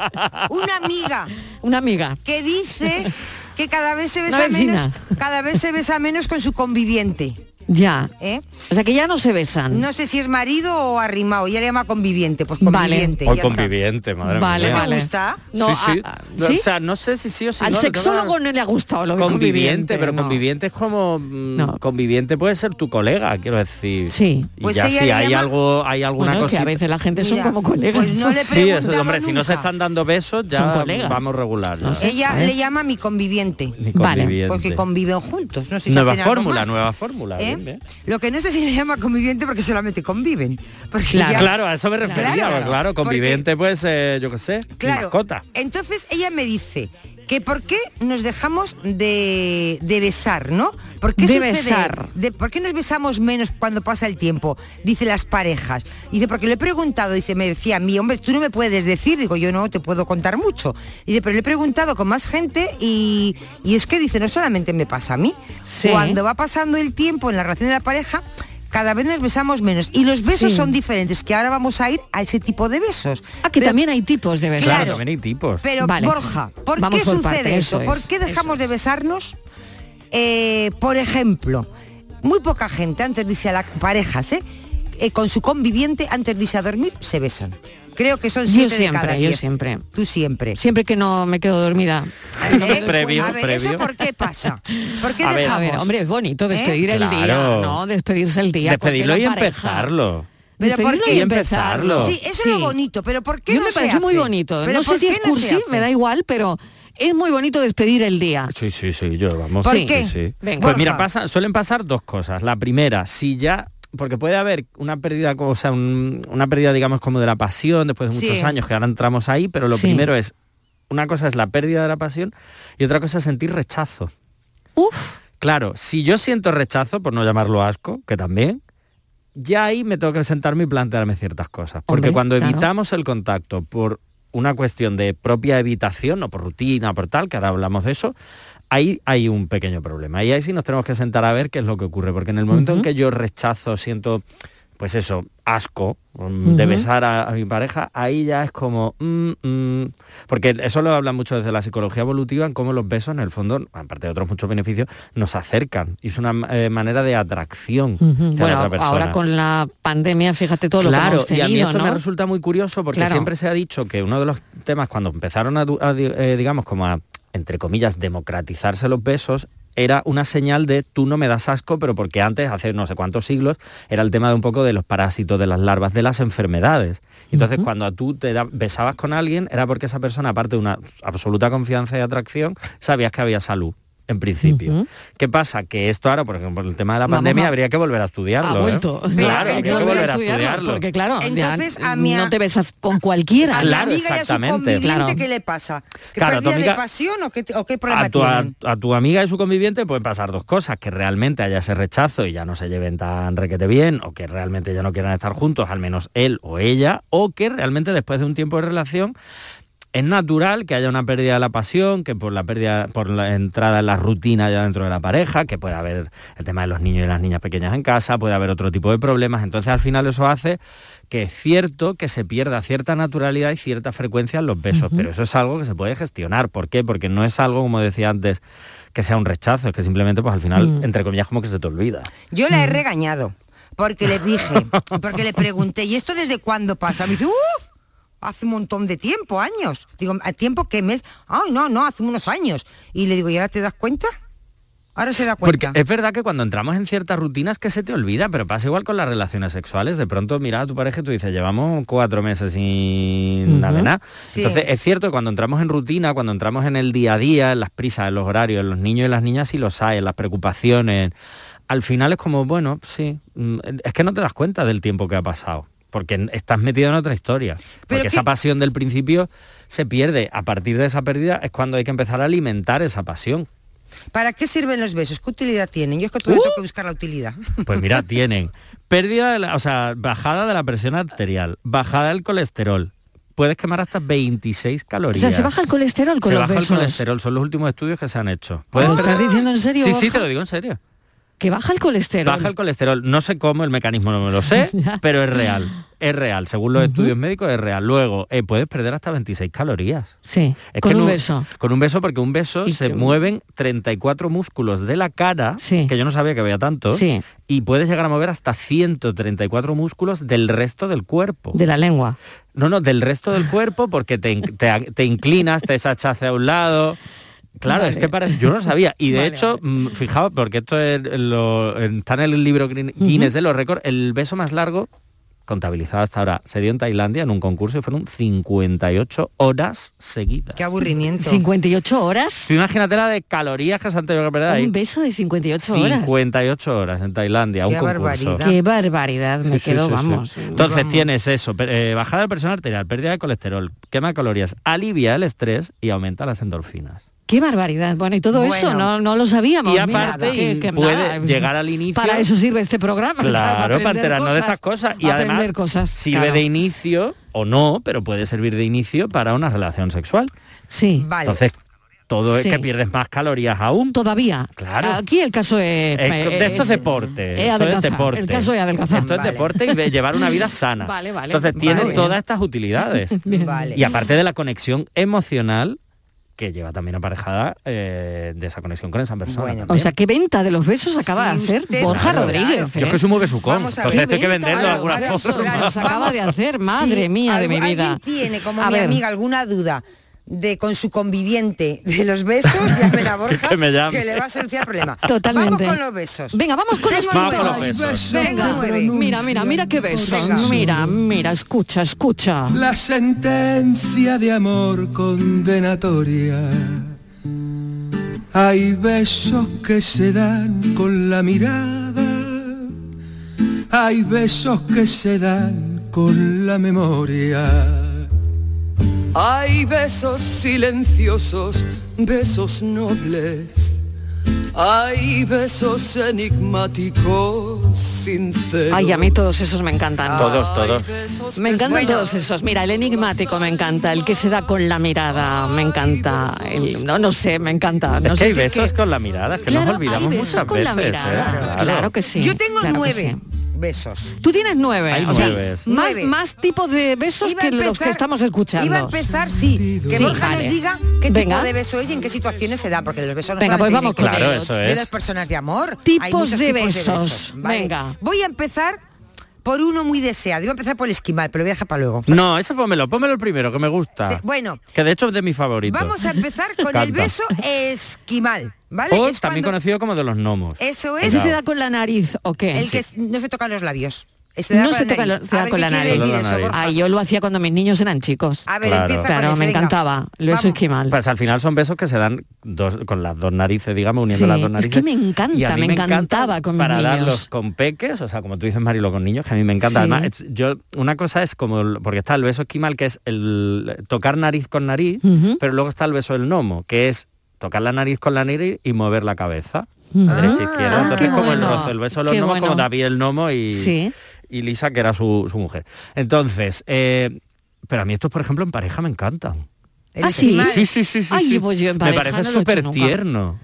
una amiga Una amiga. que dice que cada vez se besa menos, cada vez se besa menos con su conviviente. Ya. ¿eh? O sea que ya no se besan. No sé si es marido o arrimado, ella le llama conviviente, pues Vale. conviviente. O ya está. conviviente, madre Vale, mía. ¿Te gusta? No, sí, sí. a- a- ¿sí? O sea, no sé si sí o si Al no. sexólogo no le ha gustado lo de conviviente, conviviente. pero no. conviviente es como mm, conviviente puede ser tu colega, quiero decir. Sí. Y Pues ya si hay llama- algo, hay alguna Bueno, que cosa. a veces la gente son Mira, como colegas. pues no le Sí, eso, hombre, si no se están dando besos, ya Son colegas. vamos regular. ya. Ella ¿eh? le llama mi conviviente. Vale. Porque conviven juntos. No sé si nueva fórmula, nueva fórmula. ¿Eh? Lo que no sé si le llama conviviente porque solamente conviven. Porque Claro. ya- Claro, a eso me refería, Claro. claro, conviviente pues, eh, yo qué sé, Claro. mascota. Entonces ella me dice que por qué nos dejamos de, de besar, ¿no? ¿Por qué De sucede- besar. de- ¿Por qué nos besamos menos cuando pasa el tiempo? Dice las parejas. Dice, porque le he preguntado, dice, me decía a mí, hombre, tú no me puedes decir, digo, yo no te puedo contar mucho. Dice, pero le he preguntado con más gente y, y es que dice, no solamente me pasa a mí, Sí. cuando va pasando el tiempo en la relación de la pareja, cada vez nos besamos menos. Y los besos Sí. son diferentes, que ahora vamos a ir a ese tipo de besos. Ah, que Pero- también hay tipos de besos. Claro, Claro. también hay tipos. pero Vale. Borja, ¿por Vamos qué por sucede parte, eso? ¿Por es, qué dejamos de es. besarnos? Eh, por ejemplo, muy poca gente antes de irse a la parejas, ¿eh? Eh, con su conviviente antes de irse a dormir se besan. Creo que son Yo siete de cada siempre, yo siempre. Tú siempre. Siempre que no me quedo dormida. ¿Eh? Previo, a ver, previo. ¿eso por qué pasa? ¿Por qué A ver, A dejamos? ver, hombre, es bonito despedir el día, Claro. ¿no? Despedirse el día. Despedirlo y pareja. empezarlo. ¿Pero por qué? y empezarlo. Sí, eso es lo bonito, pero ¿por qué Yo no me se parece muy bonito. ¿Pero No sé si es no cursi, me da igual, pero es muy bonito despedir el día. Sí, sí, sí, yo vamos. ¿Por sí, qué? sí, sí. Venga. Pues mira, pasa, suelen pasar dos cosas. La primera, si ya porque puede haber una pérdida, o sea, un- una pérdida, digamos, como de la pasión después de muchos Sí. años, que ahora entramos ahí, pero lo Sí. primero es, una cosa es la pérdida de la pasión y otra cosa es sentir rechazo. Uf, Claro, si yo siento rechazo, por no llamarlo asco, que también, ya ahí me tengo que sentarme y plantearme ciertas cosas. Porque Hombre, cuando claro. evitamos el contacto por una cuestión de propia evitación, o por rutina, por tal, que ahora hablamos de eso, ahí hay un pequeño problema. Y ahí sí nos tenemos que sentar a ver qué es lo que ocurre. Porque en el momento en que yo rechazo, siento, pues eso, asco mm, de besar a, a mi pareja, ahí ya es como... mm, mm. porque eso lo habla mucho desde la psicología evolutiva, en cómo los besos, en el fondo, aparte de otros muchos beneficios, nos acercan. Y es una eh, manera de atracción. La Bueno, otra persona. ahora con la pandemia, fíjate todo lo que Claro, hemos tenido, y a mí esto ¿no? me resulta muy curioso porque Claro. siempre se ha dicho que uno de los temas cuando empezaron a, a eh, digamos, como a, entre comillas, democratizarse los besos, era una señal de tú no me das asco, pero porque antes, hace no sé cuántos siglos, era el tema de un poco de los parásitos, de las larvas, de las enfermedades. Entonces, cuando a tú te da- besabas con alguien, era porque esa persona, aparte de una absoluta confianza y atracción, sabías que había salud. En principio. ¿Qué pasa? Que esto ahora, por ejemplo, el tema de la Vamos pandemia, a- habría que volver a estudiarlo. Ha ¿eh? Claro, habría que entonces volver a estudiarlo, estudiarlo. Porque claro, ya Entonces, a mi a- no te besas con cualquiera. A Claro, mi amiga y a su exactamente. conviviente, Claro. ¿qué le pasa? ¿Que Claro, pérdida amiga- de pasión o qué, o qué problema a tu, tienen? a tu amiga y su conviviente pueden pasar dos cosas, que realmente haya ese rechazo y ya no se lleven tan requete bien, o que realmente ya no quieran estar juntos, al menos él o ella, o que realmente después de un tiempo de relación es natural que haya una pérdida de la pasión, que por la pérdida, por la entrada en la rutina ya dentro de la pareja, que puede haber el tema de los niños y las niñas pequeñas en casa, puede haber otro tipo de problemas. Entonces al final eso hace que es cierto que se pierda cierta naturalidad y cierta frecuencia en los besos, pero eso es algo que se puede gestionar. ¿Por qué? Porque no es algo, como decía antes, que sea un rechazo, es que simplemente pues al final, Mm. entre comillas, como que se te olvida. Yo la he regañado. porque le dije, porque le pregunté, ¿y esto desde cuándo pasa? Me dice, uff, hace un montón de tiempo, años. Digo, ¿a tiempo qué mes? Ay, no, no, hace unos años. Y le digo, ¿y ahora te das cuenta? Ahora se da cuenta. Porque es verdad que cuando entramos en ciertas rutinas que se te olvida, pero pasa igual con las relaciones sexuales. De pronto mira a tu pareja y tú dices, llevamos cuatro meses sin nada de nada. Sí. Entonces es cierto que cuando entramos en rutina, cuando entramos en el día a día, en las prisas, en los horarios, en los niños y las niñas sí los hay, en las preocupaciones. Al final es como, bueno, sí, mm, es que no te das cuenta del tiempo que ha pasado. Porque estás metido en otra historia. Porque esa pasión del principio se pierde. A partir de esa pérdida es cuando hay que empezar a alimentar esa pasión. ¿Para qué sirven los besos? ¿Qué utilidad tienen? Yo es que todavía tengo que buscar la utilidad. Pues mira, tienen pérdida, de la- o sea, bajada de la presión arterial, bajada del colesterol. Puedes quemar hasta 26 O calorías. sea, se baja el colesterol con Se los baja besos. el colesterol, son los últimos estudios que se han hecho. ¿Lo estás diciendo en serio, Sí, sí, te lo digo en serio. Que baja el colesterol. Baja el colesterol. No sé cómo, el mecanismo no me lo sé, pero es real. Es real. Según los estudios médicos es real. Luego, eh, puedes perder hasta 26 calorías. Sí, Es con que un no- beso. Con un beso, porque un beso se mueven 34 músculos de la cara, que yo no sabía que había tanto, Sí. y puedes llegar a mover hasta 134 músculos del resto del cuerpo. De la lengua. No, no, del resto del cuerpo, porque te, te- te inclinas, te echas hacia un lado. Claro, es que parece, yo no sabía. Y de Vale, hecho, mm, fijaos, porque esto es lo- está en el libro Guin- Guinness de los récords, el beso más largo contabilizado hasta ahora se dio en Tailandia en un concurso y fueron 58 horas seguidas. Qué aburrimiento. 58 horas. Tú imagínate la de calorías que se han tenido que perder ahí. Un beso de 58 horas. 58 horas en Tailandia, Qué un concurso. barbaridad. Qué barbaridad, me Sí, sí, quedo, sí, sí. vamos. Entonces vamos. tienes eso, eh, bajada de presión arterial, pérdida de colesterol, quema de calorías, alivia el estrés y aumenta las endorfinas. Qué barbaridad. Bueno, y todo eso no, no lo sabíamos. Y mira, aparte, que- y que puede nada, llegar al inicio- Para eso sirve este programa. Claro, para aprender enterarnos de estas cosas. Y además aprender cosas. sirve claro. de inicio, o no, pero puede servir de inicio para una relación sexual. Sí. Entonces, todo es que pierdes más calorías aún. Todavía. Claro. Aquí el caso es... Es- de esto es es- deporte. es esto es adelgazar. deporte. El caso es adelgazar. Esto es Vale. deporte y de llevar una vida sana. Vale, vale. Entonces tiene todas estas utilidades. Vale. Y aparte de la conexión emocional que lleva también aparejada eh, de esa conexión con esa persona. O también. sea, ¿qué venta de los besos acaba de hacer usted- Borja Claro. Rodríguez? Yo es eh? que soy muy besucón, entonces esto hay que venderlo de alguna Claro, forma. Nos acaba de hacer, madre Sí, mía de mi vida. ¿Alguien tiene, como A mi ver. amiga, alguna duda de con su conviviente de los besos? Llamen a Borja, Que me llame. le va a solucionar el problema. Totalmente. Vamos con los besos. Venga, vamos con los Tengo Vamos con nueve. los besos. Venga, mira, mira, mira qué besos. Venga. Mira, mira, escucha, escucha. La sentencia de amor condenatoria. Hay besos que se dan con la mirada. Hay besos que se dan con la memoria. Hay besos silenciosos, besos nobles. Hay besos enigmáticos, sinceros. Ay, a mí todos esos me encantan. Todos, todos. Me encantan todos esos. Mira, el enigmático me encanta, el que se da con la mirada, me encanta. El, no, no sé, me encanta. No es sé que hay si es besos que- con la mirada, es que Claro, nos olvidamos hay besos muchas con veces. la mirada. ¿eh? Claro que sí. Yo tengo claro que nueve sí. Besos. Tú tienes nueve. Hay. Más, Nueve. más tipos de besos Iba que los que estamos escuchando. Iba a empezar, sí. Que Sí, Borja vale. nos diga qué Venga. tipo de beso es y en qué situaciones se dan, porque los besos no Venga, pues vamos de Claro, eso de es. las personas de amor. Tipos Hay de tipos besos. Vale. Venga. Voy a empezar por uno muy deseado. Iba a empezar por el esquimal, pero lo voy a dejar para luego. No, ese pómelo, pómelo el primero, que me gusta. De- bueno. Que de hecho es de mis favoritos. Vamos a empezar con el beso esquimal, ¿vale? O Es también cuando- conocido como de los gnomos. Eso es. ¿Ese se da con la nariz o qué? El que no se tocan los labios. Da no se toca se da con ¿qué la nariz. la? Ay, yo lo hacía cuando mis niños eran chicos. A ver, Claro. empieza Claro, con me venga. encantaba. Lo beso Vamos. esquimal. Pues al final son besos que se dan dos, con las dos narices, digamos, uniendo Sí, las dos es narices. que me encanta, Y a mí me encanta encantaba con mis Para niños. darlos con peques, o sea, como tú dices, Marilo, con niños, que a mí me encanta. Sí. Además, es- yo, una cosa es como, porque está el beso esquimal, que es el tocar nariz con nariz, pero luego está el beso del gnomo, que es tocar la nariz con la nariz y mover la cabeza. A derecha e izquierda. Ah, Entonces como el el beso de los gnomos bueno. como David el gnomo y, Sí. Y Lisa, que era su, su mujer. Entonces, eh, pero a mí estos, por ejemplo, en pareja me encantan. Ah, sí. Sí, sí, sí, sí. Ay, sí. pues yo en me parece no súper tierno.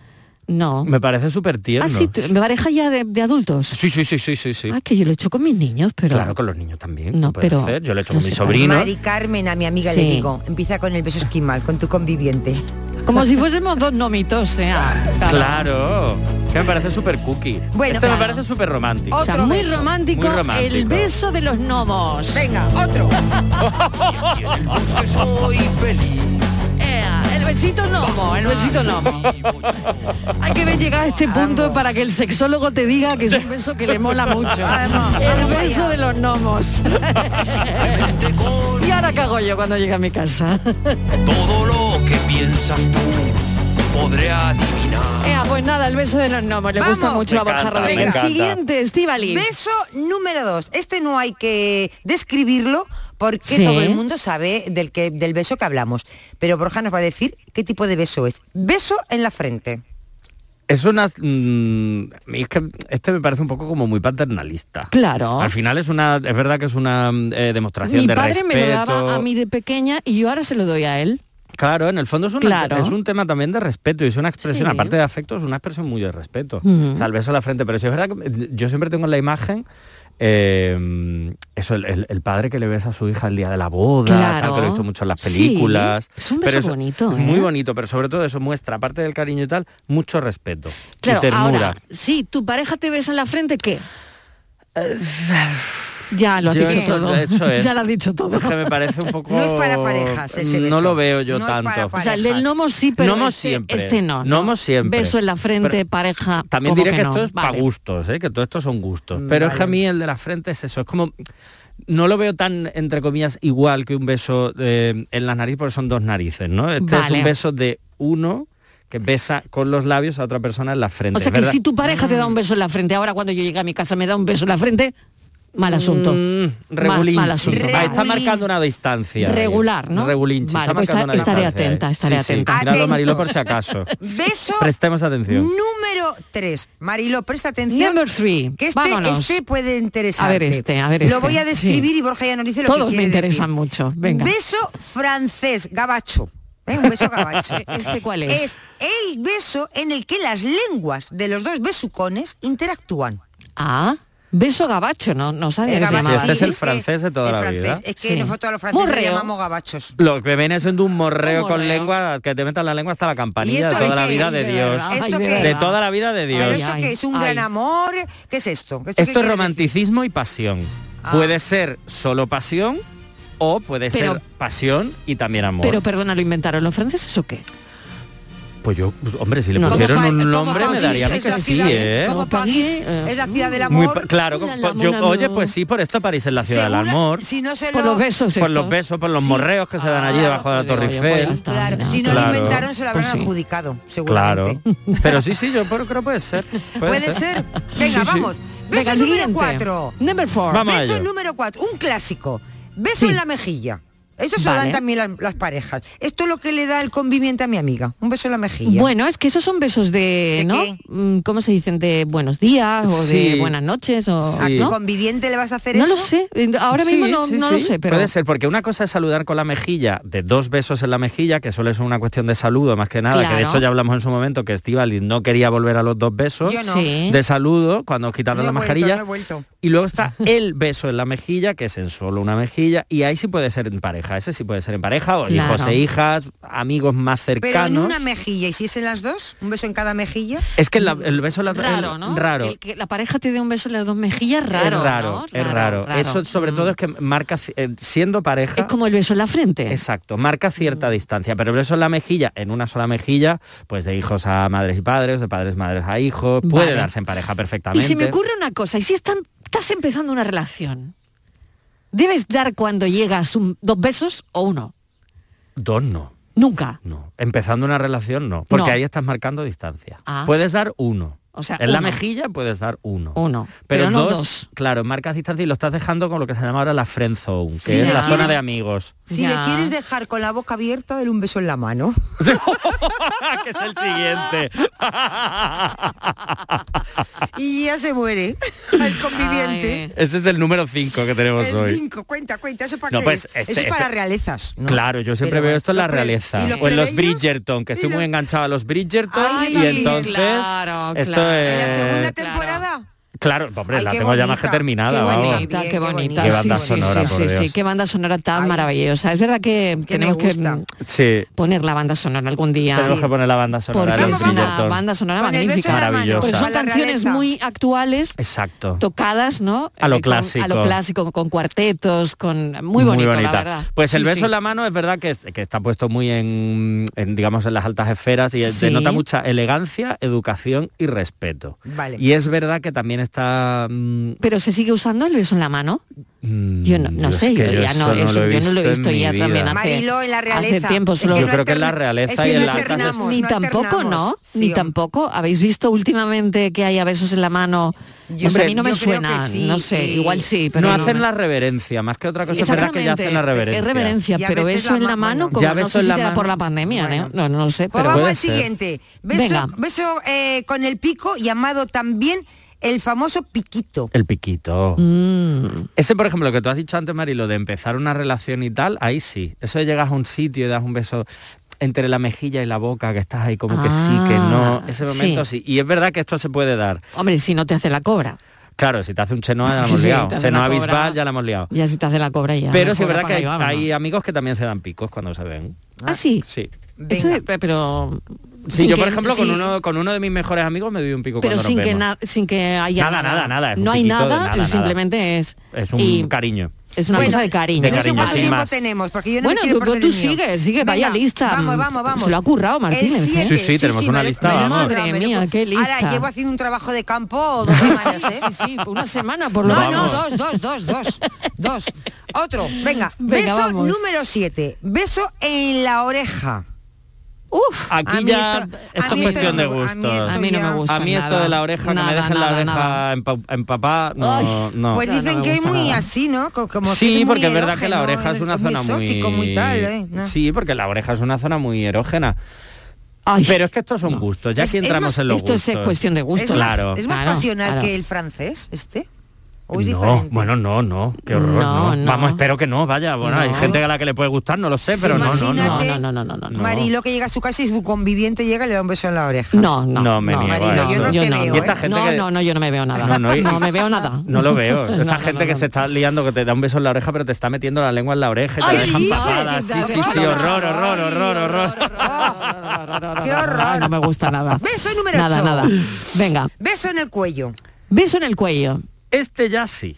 No. Me parece súper tierno. Ah, sí, me pareja ya de, de adultos. Sí, sí, sí, sí, sí, sí. Ah, que yo lo he hecho con mis niños, pero... Claro, con los niños también. No, pero- hacer. Yo lo he hecho no con mis sé, sobrinos. Mari Carmen, a mi amiga le Sí. digo, empieza con el beso esquimal, con tu conviviente. Como si fuésemos dos nomitos, sea. Claro. Que me parece súper cookie. Bueno, este me parece súper romántico. O sea, muy romántico, Muy romántico. el beso de los gnomos. Venga, otro. soy feliz. El besito gnomo, el besito gnomo. Hay que ver llegar a este punto para que el sexólogo te diga que es un beso que le mola mucho. El beso de los gnomos. y ahora cago yo cuando llegue a mi casa. Todo lo que piensas tú podré adivinar. Ea, pues nada, el beso de los gnomos. Le gusta Vamos. mucho a Me Borja encanta, me Rodríguez. encanta. Siguiente, Estivali. Beso número dos. Este no hay que describirlo porque Sí. todo el mundo sabe del, que, del beso que hablamos. Pero Borja nos va a decir qué tipo de beso es. Beso en la frente. Es una... mm, es que este me parece un poco como muy paternalista. Claro. Al final es una... Es verdad que es una eh, demostración Mi de padre respeto. me lo daba a mí de pequeña y yo ahora se lo doy a él. Claro, en el fondo es, una- Claro. es un tema también de respeto y es una expresión, Sí. aparte de afecto, es una expresión muy de respeto. Sea, el beso a la frente, pero sí es verdad que eh, yo siempre tengo en la imagen eh, eso, el, el- padre que le besa a su hija el día de la boda, Claro. tal, que lo he visto mucho en las Sí, películas. es un beso Pero eso- bonito, ¿eh? Muy bonito, pero sobre todo eso muestra, aparte del cariño y tal, mucho respeto Claro, y ternura. ahora, si tu pareja te besa en la frente, ¿qué? Ya lo has Yo dicho todo. es. Ya lo has dicho todo. Es que me parece un poco... No es para parejas ese beso. No lo veo yo No es tanto. para O sea, el del gnomo sí, pero Gnomo este, siempre. este no, ¿no? Gnomo siempre. Beso en la frente, Pero pareja. También diré que, no. esto es para gustos, ¿eh? que todo esto son gustos. Mm, Pero es que a mí el de la frente es eso, es como... No lo veo tan, entre comillas, igual que un beso eh, en la nariz, porque son dos narices, ¿no? Este es un beso de uno que besa con los labios a otra persona en la frente. O sea es que verdad- si tu pareja te da un beso en la frente, ahora cuando yo llegue a mi casa me da un beso en la frente, mal asunto. Mm, Mal- asunto. Ah, está marcando una distancia. Regular, ¿no? Regulinchi. Vale, está pues marcando esta- una estaré atenta, estaré Sí, sí, atenta. Cuidado, Mariló, por si acaso. Beso Prestemos atención. número 3. Marilo, presta atención. Number three. Que este, Vámonos. este puede interesar. A ver este, a ver Lo este, voy a describir sí. y Borja ya nos dice lo Todos que me quiere interesan decir. mucho. Venga. Beso francés, gabacho. ¿eh? Un beso gabacho. ¿Este cuál es? Es el beso en el que las lenguas de los dos besucones interactúan. Ah, beso gabacho, no, no sabía El que se llamaba este es el francés de toda el la francés. vida. Es que Sí. nosotros los franceses Morreo. le llamamos gabachos. Lo que viene siendo un morreo con morreo. lengua, que te metan la lengua hasta la ¿Y campanilla de toda la vida de Dios. verdad. ¿Esto Ay, qué de toda la vida de ¿Pero Dios. esto ay, qué es? ¿Un ay. gran amor? ¿Qué es esto? ¿Esto es decir? romanticismo y pasión. Ah. Puede ser solo pasión o puede Pero- ser pasión y también amor. Pero perdona, ¿lo inventaron los franceses o qué? Pues yo, hombre, si le No. pusieron Como un nombre me daría que sí, ¿eh? Como París, eh, es la ciudad del amor. claro, como- la, yo- oye, pues sí, por esto París es la ciudad del amor. Si no se Por lo- los besos Por los besos, por los Sí. morreos que se dan allí Ah, debajo de la pues Torre pues Eiffel. está, Claro, si no Claro. lo inventaron se lo habrán Pues sí. adjudicado, Claro. seguramente. Pero sí, sí, yo creo que puede ser. Puede, Puede ser. Venga, Sí, vamos. Beso Venga, número siguiente. 4. Number four. Vamos Beso número 4. Un clásico. Beso en la mejilla. Esto se lo Vale. dan también las, las parejas. Esto es lo que le da el conviviente a mi amiga. Un beso en la mejilla. Bueno, es que esos son besos de, ¿De ¿no? qué? Mm, ¿Cómo se dicen? De buenos días o Sí. de buenas noches o ¿A Sí. tu ¿no? conviviente le vas a hacer No eso? lo sé. Ahora Sí, mismo no, sí, no sí. lo sé, pero Puede ser, porque una cosa es saludar con la mejilla, de dos besos en la mejilla, que suele ser una cuestión de saludo más que nada, que de hecho ya hablamos en su momento que Estivali no quería volver a los dos besos Yo no. Sí. de saludo cuando quitaron No la vuelto, mascarilla. no. Y luego está el beso en la mejilla, que es en solo una mejilla, y ahí sí puede ser en pareja, ese sí puede ser en pareja, o Claro. hijos e hijas, amigos más Pero en cercanos. una mejilla. ¿Y si es en las dos? ¿Un beso en cada mejilla? Es que la- el beso en la raro, el- ¿no? Raro. El que la pareja te dé un beso en las dos mejillas, raro. es raro, ¿no? es raro. Eso sobre Mm. todo es que marca, eh, siendo pareja... Es como el beso en la frente. Exacto, marca Mm. cierta distancia, pero el beso en la mejilla, en una sola mejilla, pues de hijos a madres y padres, de padres madres a hijos, puede Vale. darse en pareja Y perfectamente. se me ocurre una cosa, y si están, estás empezando una relación, ¿debes dar cuando llegas un- dos besos o uno? Dos no, Nunca. no. Empezando una relación no, porque No. ahí estás marcando distancia. Ah. Puedes dar uno. O sea, en la mejilla puedes dar uno. Uno. Pero, Pero, no dos, dos. claro, marcas distancia y lo estás dejando con lo que se llama ahora la friend zone, que Si es la zona de amigos. Si Ya. le quieres dejar con la boca abierta, dale un beso en la mano. que es el siguiente. y ya se muere el conviviente. Ese es el número 5 que tenemos El hoy. cinco, cuenta, cuenta, ¿eso para No, qué pues, es? este- Eso es para este- realezas. ¿no? Claro, yo siempre Pero veo esto en los la realeza. ¿y los O en los plebeyos? Bridgerton, que estoy ¿Y muy los- enganchado a los Bridgerton Ay, y entonces claro, esto es... ¿En la segunda temporada? Claro, hombre, Ay, la tengo ya más que terminada. Qué bonita, qué bonita. Qué sí, banda sí, sonora, sí, por sí, Dios. sí, qué banda sonora tan maravillosa. Es verdad que tenemos que Sí. poner la banda sonora algún día. Tenemos que poner la banda sonora Porque es una banda sonora Con magnífica. la. Maravillosa. Pues son la canciones muy actuales, Exacto. tocadas, ¿no? A lo Eh, clásico. a lo clásico, con cuartetos, con muy bonito, la bonita. verdad. Pues el Sí, beso sí. en la mano es verdad que, es- que está puesto muy en, en, digamos, en las altas esferas y Sí. denota mucha elegancia, educación y respeto. Vale. Y es verdad que también está... mm, Pero se sigue usando el beso en la mano. Yo no, no yo sé, es yo ya no, eso no eso lo he yo no lo he visto ya también hace, Marilo, en la hace realeza. tiempo. Es solo- que Yo creo que en la realeza es que y en la alternamos, ni no tampoco. ¿no? Sí, ni tampoco. ¿Habéis visto últimamente que haya besos en la mano? Yo O sea, a mí no me suena, sí, no sé, sí. igual sí, pero no no, hacen la reverencia, más que otra cosa es verdad que ya hacen la reverencia. Es reverencia, pero veces eso la en la ma- mano, como Ya no beso sé en si la será por la pandemia, ¿eh? no, no lo sé, Pues pero vamos al siguiente. Beso, Venga. beso eh, con el pico llamado también el famoso piquito. El piquito. Mm. Ese, por ejemplo, que tú has dicho antes, Mari, lo de empezar una relación y tal, ahí sí. Eso de llegas a un sitio y das un beso entre la mejilla y la boca, que estás ahí como que sí, que no. Ah, Ese momento sí. Y es verdad que esto se puede dar. Hombre, si no te hace la cobra. Claro, si te hace un chenoa ya la hemos Sí, liado. hace Chenoa bisbal ya la hemos liado. Ya si te hace la cobra ya. Pero sí es verdad que hay, amigos que también se dan picos cuando se ven. Ah, sí. Sí. Esto pero... Sí, sin yo que- por ejemplo con uno con uno de mis mejores amigos me doy un pico Pero cuando sin nos que, vemos. sin que haya Nada, nada, nada, No hay nada, simplemente es... Es un y cariño. Es una Bueno, cosa de cariño. de No sé cariño, cuánto sin tiempo más. tenemos, porque yo no Bueno, tú, tú sigue, sigue, vaya Venga, lista. Vamos, vamos, vamos. Se lo ha currado Martínez. ¿eh? siete, Sí, sí, tenemos una me lista, me vamos. Madre mía, qué lista. Ahora llevo haciendo un trabajo de campo dos semanas, ¿eh? Sí, sí, una semana por lo No, menos. no, dos, dos, dos, dos, dos. Otro, venga, Venga, beso vamos. número 7. Beso en la oreja. Uf, Aquí ya esto- esto a es cuestión esto de no- a mí gustos. esto A mí no me gusta A mí esto de la oreja, que Nada, me dejen nada, la oreja empapada, no, no. Pues No, no dicen que es muy nada. así, ¿no? Co- Como que Sí, es porque es verdad que la oreja es una zona muy... exótico, muy tal, ¿eh? Sí, porque la oreja es una zona muy erógena. Ay, Pero es que estos son gustos, ya Es- aquí es entramos más- en los esto es gustos. cuestión de gusto. Es más, Claro. es más Claro, pasional claro. que el francés, este. ¿O es no, diferente? bueno, no, no, qué horror, No, no. Vamos, espero que no, vaya, bueno, hay No. gente a la que le puede gustar, no lo sé, Sí, pero no, no, no. No, no, no, no, no, no. Marilo que llega a su casa y su conviviente llega y le da un beso en la oreja. No, no. No, me niego Marilo, yo no te no, veo, Y esta ¿eh? gente no, que- no, no, yo no me veo nada. No, no, y- no me veo nada. No lo veo. Esta No, no, gente no, que no. se está liando, que te da un beso en la oreja, pero te está metiendo la lengua en la oreja y te Ay, dejan sí, papada. sí, Sí, sí, sí, horror, horror, horror, horror. ¡Qué horror! No me gusta nada. Beso número Nada, ocho. nada. Venga, Beso en el cuello. beso en el cuello. Este ya sí.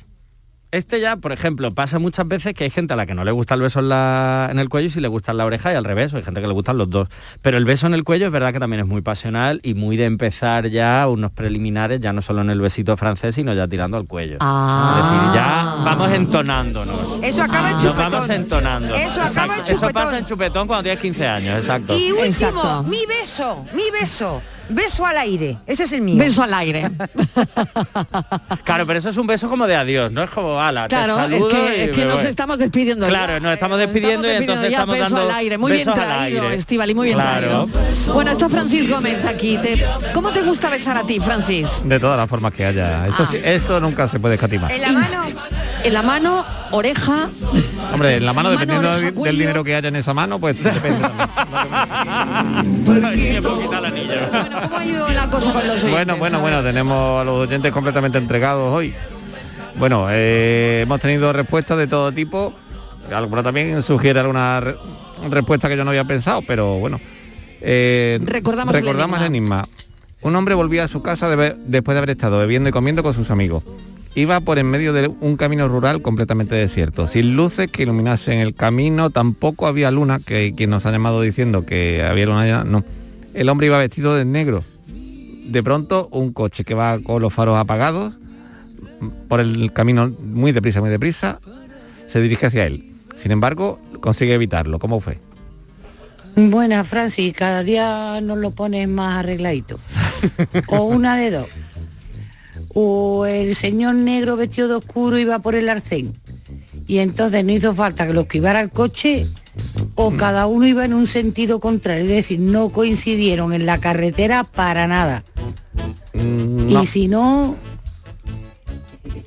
Este ya, por ejemplo, pasa muchas veces que hay gente a la que no le gusta el beso en, la- en el cuello y si le gusta en la oreja y al revés, o hay gente que le gustan los dos. Pero el beso en el cuello es verdad que también es muy pasional y muy de empezar ya unos preliminares, ya no solo en el besito francés, sino ya tirando al cuello. Ah. Es decir, ya vamos entonándonos. Eso acaba en Nos chupetón. vamos entonando. Eso acaba en Exacto. Eso chupetón. pasa en chupetón cuando tienes 15 años, exacto. Y último, Exacto. mi beso, mi beso. Beso al aire. Ese es el mío. Beso al aire. Claro, pero eso es un beso como de adiós, no es como ala, Claro, te es que, y es que me nos voy". estamos despidiendo. Claro, ya. nos estamos despidiendo y entonces ya, estamos beso dando al aire. Muy bien traído. Estivali, muy bien Claro. traído. Bueno, está Francis Gómez aquí. Te- ¿Cómo te gusta besar a ti, Francis? De todas las formas que haya. Eso, Ah. eso nunca se puede escatimar. En la mano. En la mano, oreja. Hombre, en la mano, Mano, dependiendo oreja, del- dinero que haya en esa mano, pues depende. Bueno, ¿cómo ha ido la cosa con los oyentes? Bueno, bueno, bueno, tenemos a los oyentes completamente entregados hoy. Bueno, eh, hemos tenido respuestas de todo tipo. Alguna también sugiere alguna re- respuesta que yo no había pensado, pero bueno. Eh, Recordamos el recordamos el enigma. Un hombre volvía a su casa de después de haber estado bebiendo y comiendo con sus amigos. Iba por en medio de un camino rural completamente desierto, sin luces que iluminasen el camino, tampoco había luna, que quien nos ha llamado diciendo que había luna no. El hombre iba vestido de negro. De pronto, un coche que va con los faros apagados, por el camino muy deprisa, muy deprisa, se dirige hacia él. Sin embargo, consigue evitarlo. ¿Cómo fue? Buena, Francis, cada día nos lo pones más arregladito. o una de dos. O el señor negro vestido de oscuro iba por el arcén. Y entonces no hizo falta que lo esquivara el coche o cada uno iba en un sentido contrario. Es decir, no coincidieron en la carretera para nada. Mm, no, Y si no,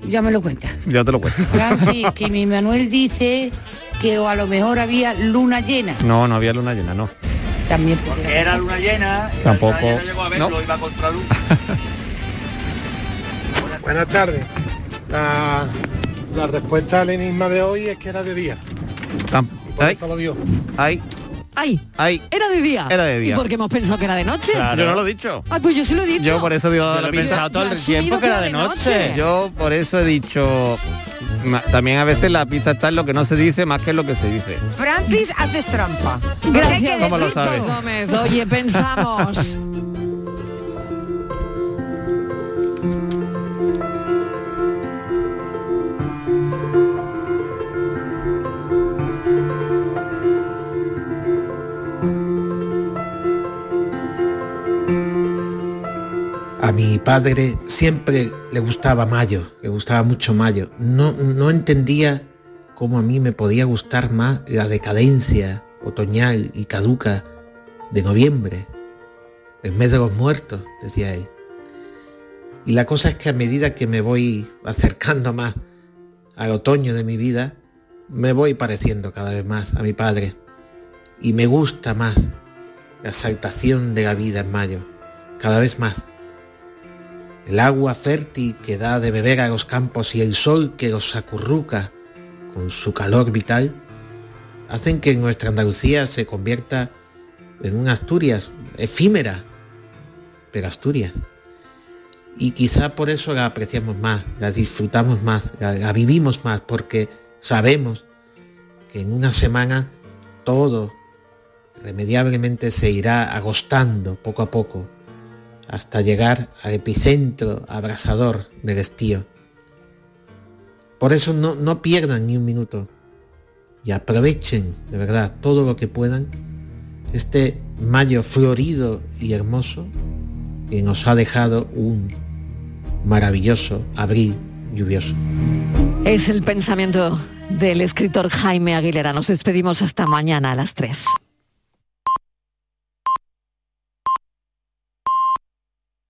ya me lo cuenta. yo te lo cuento. Francis, que mi Manuel dice que o a lo mejor había luna llena. No, no había luna llena, no. También porque Que era luna llena, Tampoco. la luna llena llegó a verlo, No. iba contra luz. Buenas tardes. La, la respuesta al enigma de hoy es que era de día. Y por eso lo vio. Ay, ¡Ay! ay. Era de día. Era de día. ¿Y por qué hemos pensado que era de noche? Yo no lo he dicho. Ay, pues yo sí lo he dicho. Yo por eso digo Yo la he pensado todo el tiempo que era de noche. Yo por eso he dicho. También a veces la pista está en lo que no se dice más que en lo que se dice. Francis, haces trampa. Porque Gracias, ¿Cómo lo sabes? Gómez. Oye, pensamos. padre siempre le gustaba mayo, le gustaba mucho mayo. No, no entendía cómo a mí me podía gustar más la decadencia otoñal y caduca de noviembre, el mes de los muertos, decía él. Y la cosa es que a medida que me voy acercando más al otoño de mi vida, me voy pareciendo cada vez más a mi padre. Y me gusta más la exaltación de la vida en mayo, cada vez más. El agua fértil que da de beber a los campos y el sol que los acurruca con su calor vital, hacen que nuestra Andalucía se convierta en una Asturias efímera, pero Asturias. Y quizá por eso la apreciamos más, la disfrutamos más, la, la vivimos más, porque sabemos que en una semana todo irremediablemente se irá agostando poco a poco hasta llegar al epicentro abrasador del estío. Por eso no, no pierdan ni un minuto y aprovechen de verdad todo lo que puedan este mayo florido y hermoso que nos ha dejado un maravilloso abril lluvioso. Es el pensamiento del escritor Jaime Aguilera. Nos despedimos hasta mañana a las 3.